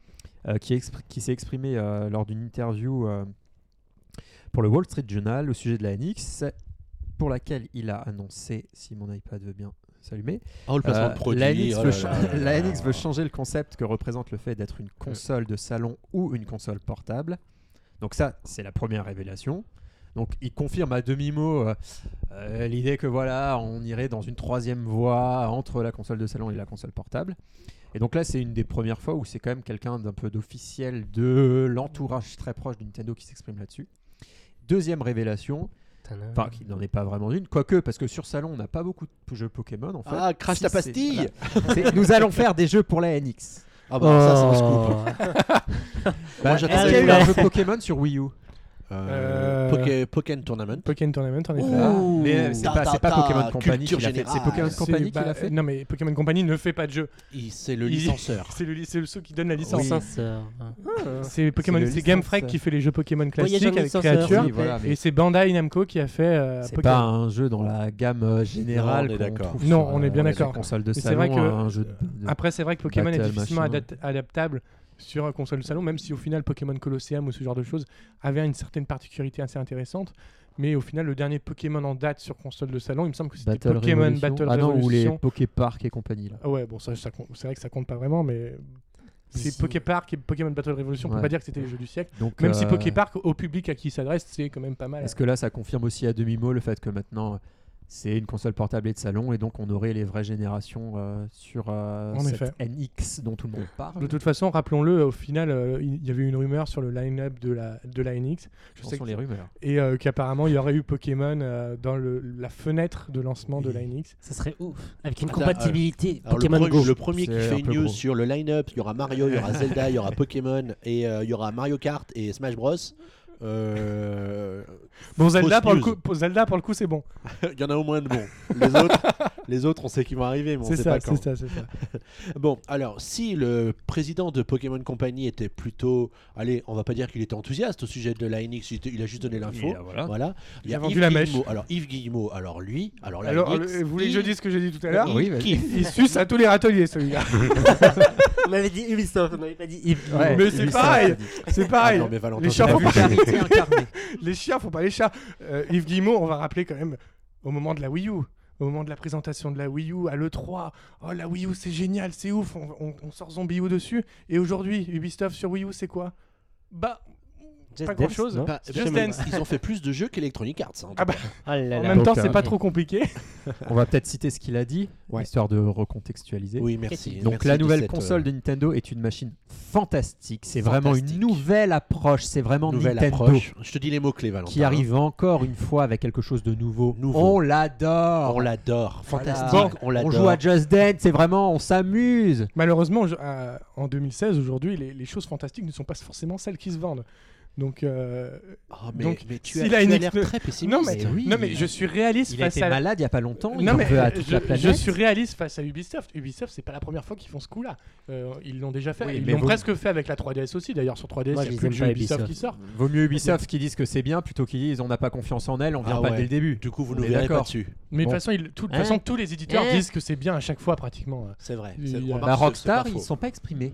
euh, qui, s'est exprimé euh, lors d'une interview euh, pour le Wall Street Journal au sujet de la NX, pour laquelle il a annoncé, si mon iPad veut bien s'allumer, Oh, produit. la, NX oh veut changer le concept que représente le fait d'être une console de salon ou une console portable. Donc ça, c'est la première révélation. Donc il confirme à demi-mot euh, l'idée que voilà, on irait dans une troisième voie entre la console de salon et la console portable. Et donc là, c'est une des premières fois où c'est quand même quelqu'un d'un peu d'officiel de l'entourage très proche de Nintendo qui s'exprime là-dessus. Deuxième révélation, enfin qui n'en est pas vraiment une, quoique parce que sur salon on n'a pas beaucoup de jeux Pokémon en fait. Ah, crache Si, ta pastille voilà. Nous allons faire des jeux pour la NX. Ah bah ça c'est un Oh. scoop. <laughs> <laughs> Bah, j'attends Est-ce les qu'il y a eu gars. un jeu Pokémon sur Wii U? Euh, Euh, Poké- Pokémon Tournament. Pokémon Tournament, en effet. Ah, Ouh, mais euh, c'est ta, pas, ta, c'est pas ta, Pokémon Company culture qui l'a fait. C'est générale. Pokémon C'est- Company qui bah, l'a fait. Non, mais Pokémon Company ne fait pas de jeu. Il- C'est le Il- licenceur. <laughs> C'est le, c'est le ceux qui donne la licence. Hein. Censeur. C'est Pokémon, le c'est Game. Freak qui fait les jeux Pokémon classiques avec licenceur, créatures. Oui, voilà, mais Et c'est Bandai Namco qui a fait euh, c'est Pokémon. pas un jeu dans la gamme euh, générale Non, on est qu'on d'accord. trouve Non, sur, on est bien euh, d'accord. console de Mais c'est salon, vrai que- un jeu de- de- Après, c'est vrai que Pokémon est Battle, difficilement machin. adaptable sur un console de salon, même si au final Pokémon Colosseum ou ce genre de choses avait une certaine particularité assez intéressante. Mais au final, le dernier Pokémon en date sur console de salon, il me semble que c'était Pokémon Revolution. Battle ah non, ou les. Poképark et compagnie là. Ah ouais, bon, ça, c'est vrai que ça compte pas vraiment, mais c'est Si. Poképark et Pokémon Battle Revolution, on peut Ouais. pas dire que c'était les jeux du siècle. Donc, Même si euh, Poképark, au public à qui il s'adresse, c'est quand même pas mal. Est-ce que là, ça confirme aussi à demi-mot le fait que maintenant c'est une console portable et de salon et donc on aurait les vraies générations euh, sur euh, En cette effet. NX dont tout le monde parle De toute façon, rappelons-le, au final, euh, il y avait une rumeur sur le line-up de la, de la NX. Je sais sont que- les rumeurs. Et euh, qu'apparemment, il y aurait eu Pokémon euh, dans le, la fenêtre de lancement de la NX. Ça serait ouf. Avec une Attends, compatibilité Alors, le, Pokémon premier, Go. le premier qui fait un une news gros. sur le line-up, il y aura Mario, il y aura <laughs> Zelda, il y aura Pokémon et euh, il y aura Mario Kart et Smash Bros. Euh, Bon, Zelda, pour le, coup, Zelda, pour le coup, c'est bon. <laughs> Il y en a au moins de bons. Les autres, <laughs> les autres, on sait qu'ils vont arriver, mais on C'est sait ça, pas quand. c'est ça, c'est ça. <laughs> Bon, alors, si le président de Pokémon Company était plutôt. Allez, on va pas dire qu'il était enthousiaste au sujet de la NX, il a juste donné l'info. Voilà. Voilà. Il a a vendu Yves la mèche. Guillemot. Alors, Yves Guillemot, alors lui, alors la Alors, NX, euh, vous voulez que je dise ce que j'ai dit tout à l'heure il Oui. Il suce à tous les râteliers, celui-là. On m'avait dit Ubisoft, on m'avait pas dit Yves. Ouais, Mais c'est pareil. C'est Ah pareil. non, mais Valentin, les <laughs> c'est les chiens, faut pas les chats. Euh, Yves Guillemot, on va rappeler quand même au moment de la Wii U. Au moment de la présentation de la Wii U à l'E3, oh la Wii U c'est génial, c'est ouf, on, on- on sort Zombie U dessus. Et aujourd'hui, Ubisoft sur Wii U c'est quoi? Bah, pas grand chose. non Pas- Just Dance. Ils ont fait plus de jeux qu'Electronic Arts. hein, en tout Ah bah. Ah là en là. même Donc, temps, c'est euh, pas ok. trop compliqué. <laughs> On va peut-être citer ce qu'il a dit, Ouais. histoire de recontextualiser. Oui, merci. Donc Merci la de nouvelle cette, console euh, de Nintendo est une machine fantastique. C'est vraiment une Fantastique. nouvelle approche. C'est vraiment nouvelle Nintendo approche. Je te dis les mots clés, Valentin. qui arrive encore une fois avec quelque chose de nouveau. Nouveau. On l'adore. On l'adore. Voilà. Fantastique. On On l'adore. joue à Just Dance. C'est vraiment, on s'amuse. Malheureusement, je- euh, en 2016, aujourd'hui, les, les choses fantastiques ne sont pas forcément celles qui se vendent. Donc, euh, Ah, mais, Donc, mais tu as, tu as NX l'air très pessimiste. non mais, Mais oui. non mais je suis réaliste Il a face été à malade il y a pas longtemps. Il non en mais veut à toute je, la je planète. suis réaliste face à Ubisoft. Ubisoft, c'est pas la première fois qu'ils font ce coup-là. Euh, ils l'ont déjà fait. Oui, ils l'ont vous- presque fait avec la 3DS aussi. D'ailleurs, sur 3DS, Moi, il y je a plus de jeux Ubisoft Ubisoft. qui sort. Vaut mieux Ubisoft qui disent que c'est bien plutôt qu'ils disent on n'a pas confiance en elle, on vient Ah pas ouais. dès le début. Du coup, vous est verrez pas d'accord. dessus. Mais de toute façon, Hein façon, tous les éditeurs Hein disent que c'est bien à chaque fois pratiquement. C'est vrai. Il a- Bah, Rockstar, ils sont pas exprimés.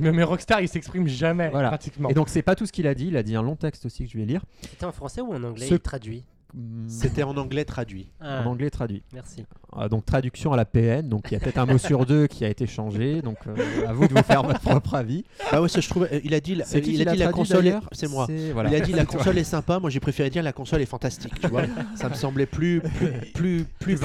Mais, Rockstar, ils s'expriment jamais Voilà. pratiquement. Et donc c'est pas tout ce qu'il a dit. Il a dit un long texte aussi que je vais lire. C'était en français ou en anglais Ce- traduit Hmm, C'était en <laughs> anglais traduit. Ah, En anglais traduit. Merci. Ah, donc traduction à la PN. Donc il y a peut-être un mot sur deux qui a été changé. Donc euh, à vous de vous faire votre propre avis. Bah ouais, ça je trouve. euh, Il a dit, C'est il a dit la console. est- C'est moi. voilà. Il a dit la <laughs> console est sympa. Moi, j'ai préféré dire la console est fantastique. Tu vois, ça me semblait plus, plus, plus, plus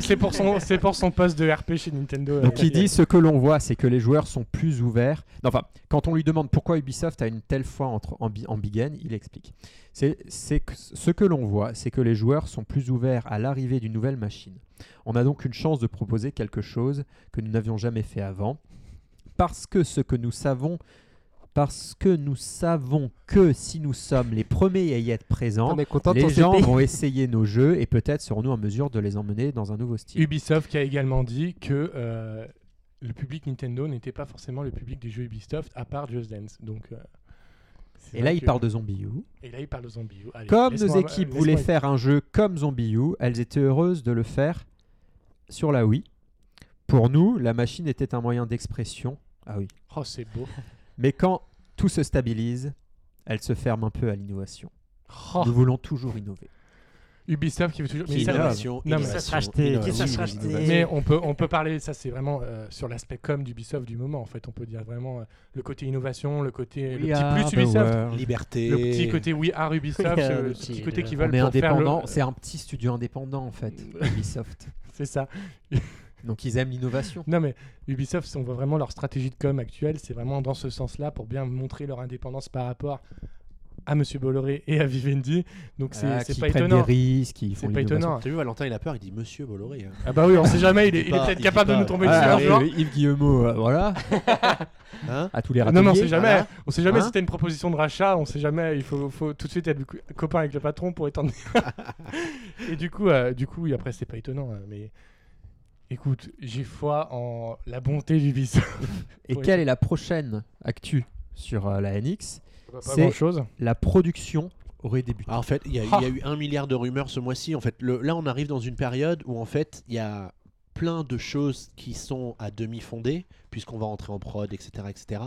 C'est- pour son, c'est pour son poste de RP chez Nintendo. Donc euh, il dit ce que l'on voit, c'est que les joueurs sont plus ouverts. Non, enfin, quand on lui demande pourquoi Ubisoft a une telle foi entre, en, bi- en Big N, il explique. C'est c'est que ce que l'on voit, c'est que les joueurs sont plus ouverts à l'arrivée d'une nouvelle machine. On a donc une chance de proposer quelque chose que nous n'avions jamais fait avant, parce que ce que nous savons, parce que nous savons que si nous sommes les premiers à y être présents, On est content de les gens vont essayer nos jeux et peut-être serons-nous en mesure de les emmener dans un nouveau style. Ubisoft qui a également dit que euh, le public Nintendo n'était pas forcément le public des jeux Ubisoft à part Just Dance. Donc, euh, Et là, il parle de Zombie U. Et là, il parle de Zombie U. Allez, Comme nos équipes voulaient faire un jeu comme Zombie U, elles étaient heureuses de le faire sur la Wii. Pour nous, la machine était un moyen d'expression. Ah oui. Oh, c'est beau. <laughs> Mais quand tout se stabilise, elle se ferme un peu à l'innovation. Oh, Nous voulons toujours innover. Ubisoft qui veut toujours. Qui Mais, ça- innovation, Non, mais- qui mais on peut, on peut parler, ça c'est vraiment euh, sur l'aspect com d'Ubisoft du moment en fait. On peut dire vraiment euh, le côté innovation, le côté le petit are plus the Ubisoft, world. Liberté. le petit côté We are Ubisoft, euh, the le petit côté qui On veulent le- indépendant. C'est un petit studio indépendant en fait, <laughs> Ubisoft. C'est ça. <laughs> Donc ils aiment l'innovation. Non mais Ubisoft, si on voit vraiment leur stratégie de com actuelle, c'est vraiment dans ce sens-là pour bien montrer leur indépendance par rapport à Monsieur Bolloré et à Vivendi. Donc c'est pas étonnant. des risques, ils C'est font pas étonnant. T'as vu, Valentin, il a peur, il dit Monsieur Bolloré. hein. Ah bah oui, on sait jamais, il est, peut-être capable de nous tomber Ah, dessus jour. Yves Guillemot, euh, voilà. <laughs> Hein À tous les Non, râteliers. mais on sait jamais. voilà. On sait jamais Hein si c'était une proposition de rachat. On sait jamais. Il faut, faut tout de suite être co- copain avec le patron pour étendre. <laughs> et du coup, euh, du coup, oui, après c'est pas étonnant. hein, mais écoute, j'ai foi en la bonté d'Ubisoft. Et <laughs> Oui. quelle est la prochaine actu sur euh, la NX C'est-. La production aurait débuté. Ah, en fait, il y, a- il y a eu un milliard de rumeurs ce mois-ci. En fait, le- là, on arrive dans une période où en fait, il y a plein de choses qui sont à demi fondées, puisqu'on va entrer en prod, etc., etc.,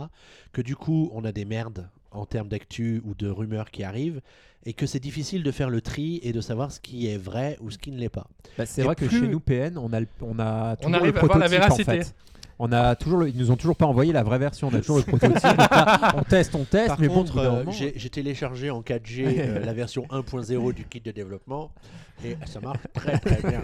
que du coup, on a des merdes en termes d'actu ou de rumeurs qui arrivent, et que c'est difficile de faire le tri et de savoir ce qui est vrai ou ce qui ne l'est pas. Bah, c'est vrai que chez nous, PN, on a, le- on a toujours arrive le à voir la prototype, en véracité. fait. On a toujours le- ils nous ont toujours pas envoyé la vraie version. On a toujours le prototype. Là, on teste, on teste, Par mais contre, bon, euh, j'ai j'ai téléchargé en 4G <laughs> euh, la version 1.0 du kit de développement et ça marche très très bien.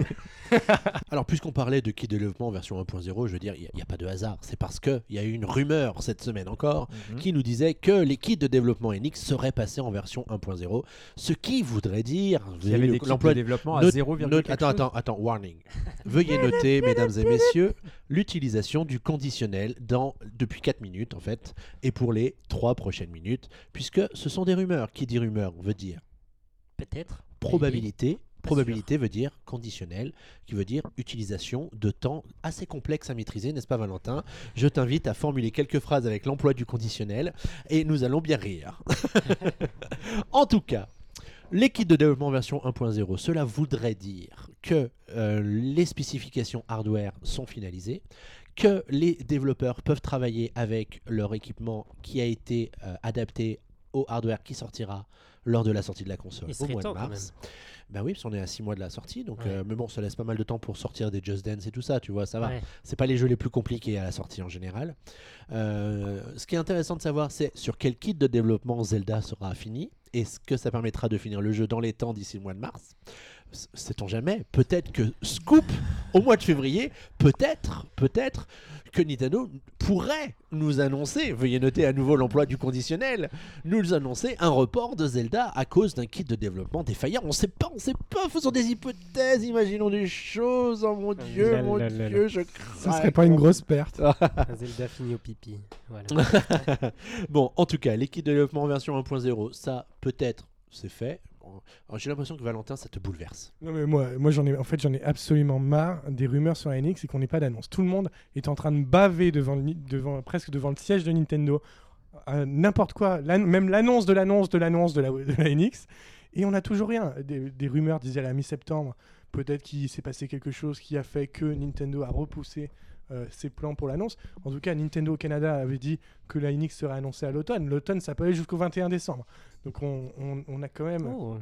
<laughs> Alors, puisqu'on parlait de kit de développement version 1.0, je veux dire, il n'y a, pas de hasard. C'est parce qu'il y a eu une rumeur cette semaine encore Mhm. qui nous disait que les kits de développement NX seraient passés en version 1.0, ce qui voudrait dire. vous Il y avez avait le- des kits l'emploi de développement à Note- 0, note- quelque attends, chose. attends, attends, warning. Veuillez noter, mesdames et messieurs, l'utilisation du conditionnel dans, depuis 4 minutes, en fait, et pour les 3 prochaines minutes, puisque ce sont des rumeurs. Qui dit rumeur veut dire Peut-être. probabilité. Probabilité veut dire conditionnel, qui veut dire utilisation de temps assez complexe à maîtriser, n'est-ce pas Valentin? Je t'invite à formuler quelques phrases avec l'emploi du conditionnel, et nous allons bien rire. <laughs> <laughs> en tout cas, les kits de développement version 1.0, cela voudrait dire que euh, les spécifications hardware sont finalisées, que les développeurs peuvent travailler avec leur équipement qui a été euh, adapté au hardware qui sortira lors de la sortie de la console au mois de mars. Ben oui, parce qu'on est à 6 mois de la sortie, donc Ouais. euh, mais bon, ça laisse pas mal de temps pour sortir des Just Dance et tout ça, tu vois, ça va. Ouais. C'est pas les jeux les plus compliqués à la sortie en général. Euh, ce qui est intéressant de savoir, c'est sur quel kit de développement Zelda sera fini. Est-ce que ça permettra de finir le jeu dans les temps d'ici le mois de mars Sait-on jamais Peut-être que Scoop, au mois de février, peut-être, peut-être que Nintendo pourrait nous annoncer, veuillez noter à nouveau l'emploi du conditionnel, nous annoncer un report de Zelda à cause d'un kit de développement défaillant. On sait pas, on sait pas, faisons des hypothèses, imaginons des choses. Oh mon dieu, mon dieu, je Ça serait craque. pas une grosse perte. <laughs> Un Zelda fini au pipi. Voilà. <laughs> bon, en tout cas, l'équipe de développement en version 1.0, ça peut-être c'est fait. J'ai l'impression que Valentin, ça te bouleverse. Non mais moi, moi j'en ai, en fait j'en ai absolument marre des rumeurs sur la NX et qu'on n'ait pas d'annonce. Tout le monde est en train de baver devant, presque devant le siège de Nintendo, Euh, n'importe quoi, même l'annonce de l'annonce de l'annonce de la, de la NX, et on n'a toujours rien. Des, des rumeurs disaient à la mi-septembre, peut-être qu'il s'est passé quelque chose qui a fait que Nintendo a repoussé euh, ses plans pour l'annonce. En tout cas, Nintendo Canada avait dit que la NX serait annoncée à l'automne. L'automne, ça peut aller jusqu'au 21 décembre. Donc on, on- on a quand même... Oh,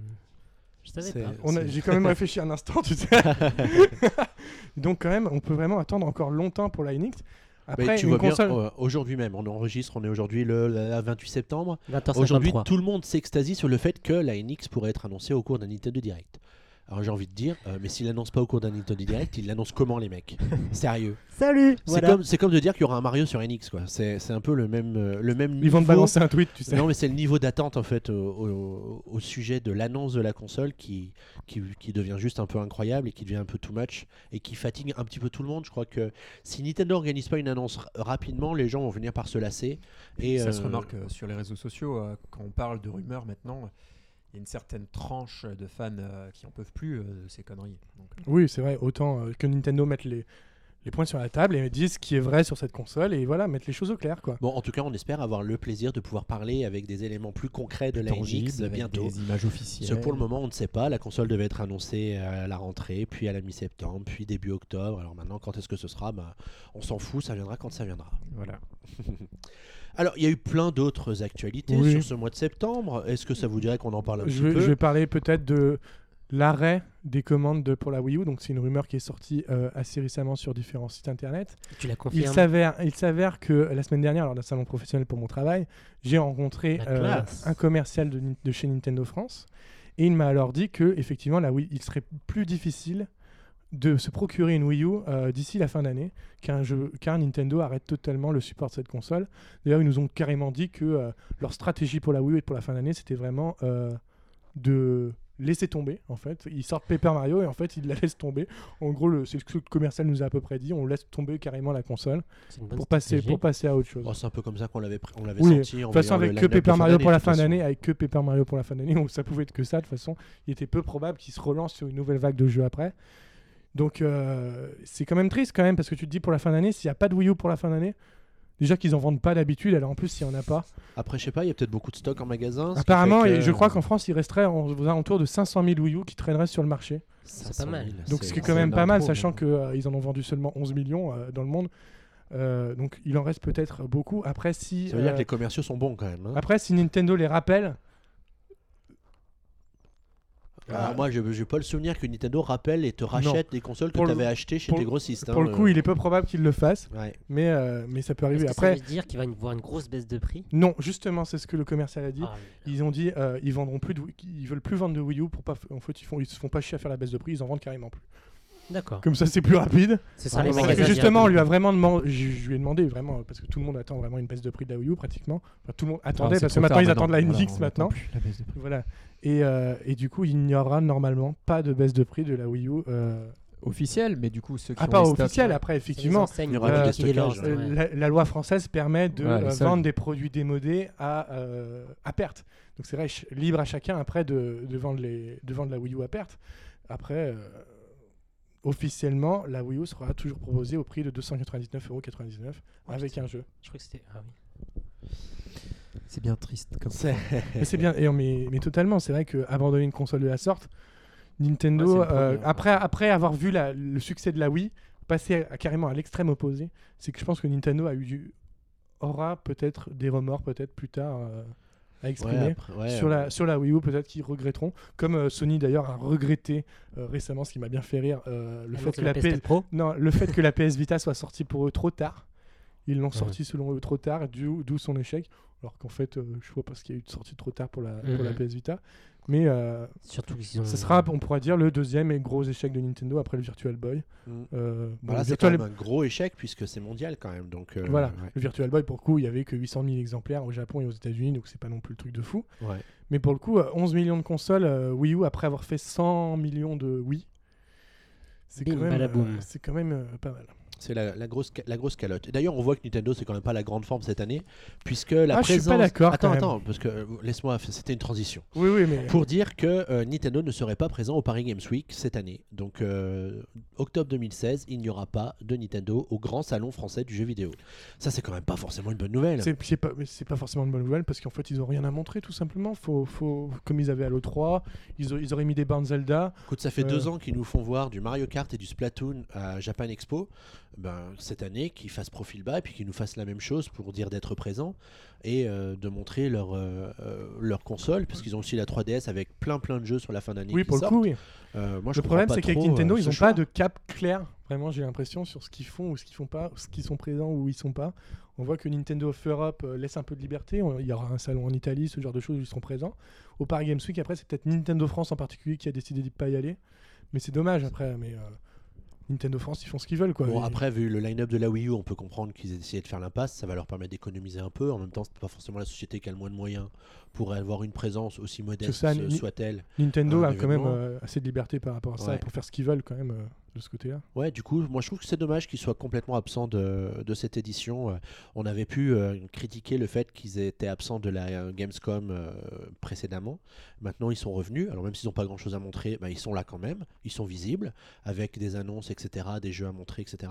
je savais C'est- pas. On a- C'est- J'ai quand même <laughs> réfléchi un instant, tu sais. <laughs> Donc quand même, on peut vraiment attendre encore longtemps pour la NX. Après, tu vois bien, console... euh, aujourd'hui même, on enregistre, on est aujourd'hui le, le 28 septembre. 20h53. Aujourd'hui, tout le monde s'extasie sur le fait que la NX pourrait être annoncée au cours d'un Nintendo Direct. Alors j'ai envie de dire, euh, mais s'il l'annonce pas au cours d'un Nintendo Direct, il l'annonce comment les mecs? <laughs> Sérieux? Salut C'est Voilà. comme, c'est comme de dire qu'il y aura un Mario sur NX quoi. C'est c'est un peu le même, euh, le même Ils vont te niveau. balancer un tweet, tu sais. Non mais c'est le niveau d'attente en fait au, au- au sujet de l'annonce de la console qui, qui, qui devient juste un peu incroyable et qui devient un peu too much et qui fatigue un petit peu tout le monde. Je crois que si Nintendo organise pas une annonce rapidement, les gens vont venir par se lasser. Et ça se euh, remarque euh, sur les réseaux sociaux euh, quand on parle de rumeurs maintenant. Il y a une certaine tranche de fans euh, qui en peuvent plus euh, de ces conneries. Donc, euh, Oui, c'est vrai. Autant euh, que Nintendo mette les, les points sur la table et disent ce qui est vrai sur cette console et voilà, mettre les choses au clair, quoi. Bon, en tout cas, on espère avoir le plaisir de pouvoir parler avec des éléments plus concrets de la NX bientôt. Des images officielles. Parce que pour le moment, on ne sait pas. La console devait être annoncée à la rentrée, puis à la mi-septembre, puis début octobre. Alors maintenant, quand est-ce que ce sera? Bah, On s'en fout, ça viendra quand ça viendra. Voilà. <laughs> Alors, il y a eu plein d'autres actualités Oui. sur ce mois de septembre. Est-ce que ça vous dirait qu'on en parle un Je petit vais, peu je vais parler peut-être de l'arrêt des commandes de- pour la Wii U. Donc c'est une rumeur qui est sortie euh, assez récemment sur différents sites internet. Tu l'as Il confirmé. s'avère, il s'avère que la semaine dernière, lors d'un salon professionnel pour mon travail, j'ai rencontré La euh, un commercial de, de chez Nintendo France. Et il m'a alors dit que effectivement, la Wii, il serait plus difficile de se procurer une Wii U euh, d'ici la fin d'année, car, Nintendo arrête totalement le support de cette console. D'ailleurs, ils nous ont carrément dit que euh, leur stratégie pour la Wii U et pour la fin d'année, c'était vraiment euh, de laisser tomber, en fait. Ils sortent Paper Mario et en fait, ils la laissent tomber. En gros, c'est ce que le commercial nous a à peu près dit, on laisse tomber carrément la console pour passer, stratégie. pour passer à autre chose. Oh, C'est un peu comme ça qu'on l'avait on l'avait Oui, senti. de toute façon, avec que Paper Mario pour la fin d'année, avec que Paper Mario pour la fin d'année, ça pouvait être que ça. De toute façon, il était peu probable qu'il se relance sur une nouvelle vague de jeux après. Donc euh, c'est quand même triste quand même parce que tu te dis pour la fin d'année, s'il n'y a pas de Wii U pour la fin d'année, Déjà qu'ils en vendent pas d'habitude, alors en plus, s'il y en a pas. Après, je sais pas, il y a peut-être beaucoup de stock en magasin. Apparemment, que- je crois qu'en France, il resterait en- aux alentours de 500 000 Wii U qui traîneraient sur le marché. C'est pas 500 mal. 000, Donc c'est- ce qui est c'est quand même pas mal, sachant qu'ils en ont vendu seulement 11 millions euh, dans le monde. Euh, donc il en reste peut-être beaucoup. Après, si, Ça veut dire euh, que les commerciaux sont bons quand même. hein. après, si Nintendo les rappelle, Alors moi, je n'ai pas le souvenir que Nintendo rappelle et te rachète des consoles que Pour tu le- avais achetées chez pour- tes grossistes. pour hein, le coup, euh, il est peu probable qu'ils le fassent, ouais. mais, euh, mais ça peut Est-ce arriver. que Après, ça veut dire qu'il va y avoir une grosse baisse de prix? Non, justement, c'est ce que le commercial a dit. Ah, Ils ont dit euh, ils vendront plus de, Wii- ils veulent plus vendre de Wii U pour pas. En fait, ils font, ils se font pas chier à faire la baisse de prix, ils en vendent carrément plus. D'accord. Comme ça, c'est plus rapide. C'est ça Ah, les ouais, magasins. que justement, on lui a vraiment demandé, je, je lui ai demandé vraiment parce que tout le monde attend vraiment une baisse de prix de la Wii U pratiquement. Enfin, tout le monde attendait Ah, parce que maintenant tard ils attendent la NX maintenant. plus la baisse de prix. Voilà. Et, euh, et du coup, il n'y aura normalement pas de baisse de prix de la Wii U. euh, Officiel, mais du coup, ceux qui à ont stocks- officiel, après, effectivement. enseignes il y aura euh, ouais. la, la loi française permet de Ouais, euh, vendre des produits démodés à, euh, à perte. Donc c'est vrai, libre à chacun après de, de vendre les, de vendre la Wii U à perte. Après, euh, officiellement, la Wii U sera toujours proposée au prix de 299,99€ avec un jeu. Je crois que c'était. Ah oui. C'est bien triste comme <laughs> mais c'est bien, et, on- mais, mais totalement, c'est vrai qu'abandonner une console de la sorte, Nintendo, Ouais, euh, premier. après, après avoir vu la- le succès de la Wii, passer à- carrément à l'extrême opposé, c'est que je pense que Nintendo a eu du- aura peut-être des remords peut-être plus tard euh, à Ouais, exprimer. après, ouais, sur, la, sur la Wii U, peut-être qu'ils regretteront. Comme euh, Sony d'ailleurs a regretté euh, récemment, ce qui m'a bien fait rire, euh, le, Ah, fait que la PS4 PS... Pro non, le fait que la PS Vita soit sortie pour eux trop tard. Ils l'ont Ouais. sortie selon eux trop tard, d'où son échec. Alors qu'en fait, euh, je vois pas ce qu'il y a eu de sortie trop tard pour la, pour la Mhm. PS Vita. Mais euh, Surtout sera, on pourra dire, le deuxième et gros échec de Nintendo après le Virtual Boy. mm. Euh, bon, Voilà, le c'est quand Virtual... même un gros échec puisque c'est mondial quand même. Donc, euh, Voilà, ouais. le Virtual Boy, pour le coup, il y avait que 800 000 exemplaires au Japon et aux États-Unis, donc c'est pas non plus le truc de fou. Ouais. Mais pour le coup, euh, 11 millions de consoles euh, Wii U après avoir fait 100 millions de Wii. C'est quand même, euh, quand euh, pas mal. C'est la, la grosse, la grosse calotte. D'ailleurs, on voit que Nintendo, c'est quand même pas la grande forme cette année, puisque la Ah, je suis présence. pas d'accord, Attends, attends, parce que euh, laisse-moi, c'était une transition. Oui, oui, mais Pour dire que euh, Nintendo ne serait pas présent au Paris Games Week cette année. Donc, euh, octobre 2016, il n'y aura pas de Nintendo au grand salon français du jeu vidéo. Ça, c'est quand même pas forcément une bonne nouvelle. c'est pas, pas forcément une bonne nouvelle parce qu'en fait, ils ont rien à montrer tout simplement. Faut, faut, comme ils avaient à l'E3, ils, ils auraient mis des bandes Zelda. Écoute, ça fait deux ans qu'ils nous font voir du Mario Kart et du Splatoon à Japan Expo. Ben, cette année, qu'ils fassent profil bas et puis qu'ils nous fassent la même chose pour dire d'être présents et euh, de montrer leur, euh, euh, leur console, parce qu'ils ont aussi la 3DS avec plein plein de jeux sur la fin d'année. Oui, pour le sortent. coup, oui. Euh, moi, Le problème, c'est qu'avec Nintendo, ils n'ont pas de cap clair. Vraiment, j'ai l'impression sur ce qu'ils font ou ce qu'ils font pas, ce qu'ils sont présents ou ils sont pas. On voit que Nintendo of Europe laisse un peu de liberté. On- Il y aura un salon en Italie, ce genre de choses où ils seront présents. Au Paris Games Week, après, c'est peut-être Nintendo France en particulier qui a décidé de pas y aller. Mais c'est dommage après. Mais Nintendo France, ils font ce qu'ils veulent. Quoi. Bon, après, vu le line-up de la Wii U, on peut comprendre qu'ils aient essayé de faire l'impasse. Ça va leur permettre d'économiser un peu. En même temps, c'est pas forcément la société qui a le moins de moyens pour avoir une présence aussi modeste euh, soit-elle. Nintendo a quand même euh, assez de liberté par rapport à ça Ouais. pour faire ce qu'ils veulent quand même euh, de ce côté-là. Ouais, du coup, moi je trouve que c'est dommage qu'ils soient complètement absents de, de cette édition. Euh, On avait pu euh, critiquer le fait qu'ils étaient absents de la euh, Gamescom euh, précédemment. Maintenant, ils sont revenus. Alors, même s'ils n'ont pas grand chose à montrer, bah, ils sont là quand même. Ils sont visibles avec des annonces, etc., des jeux à montrer, etc.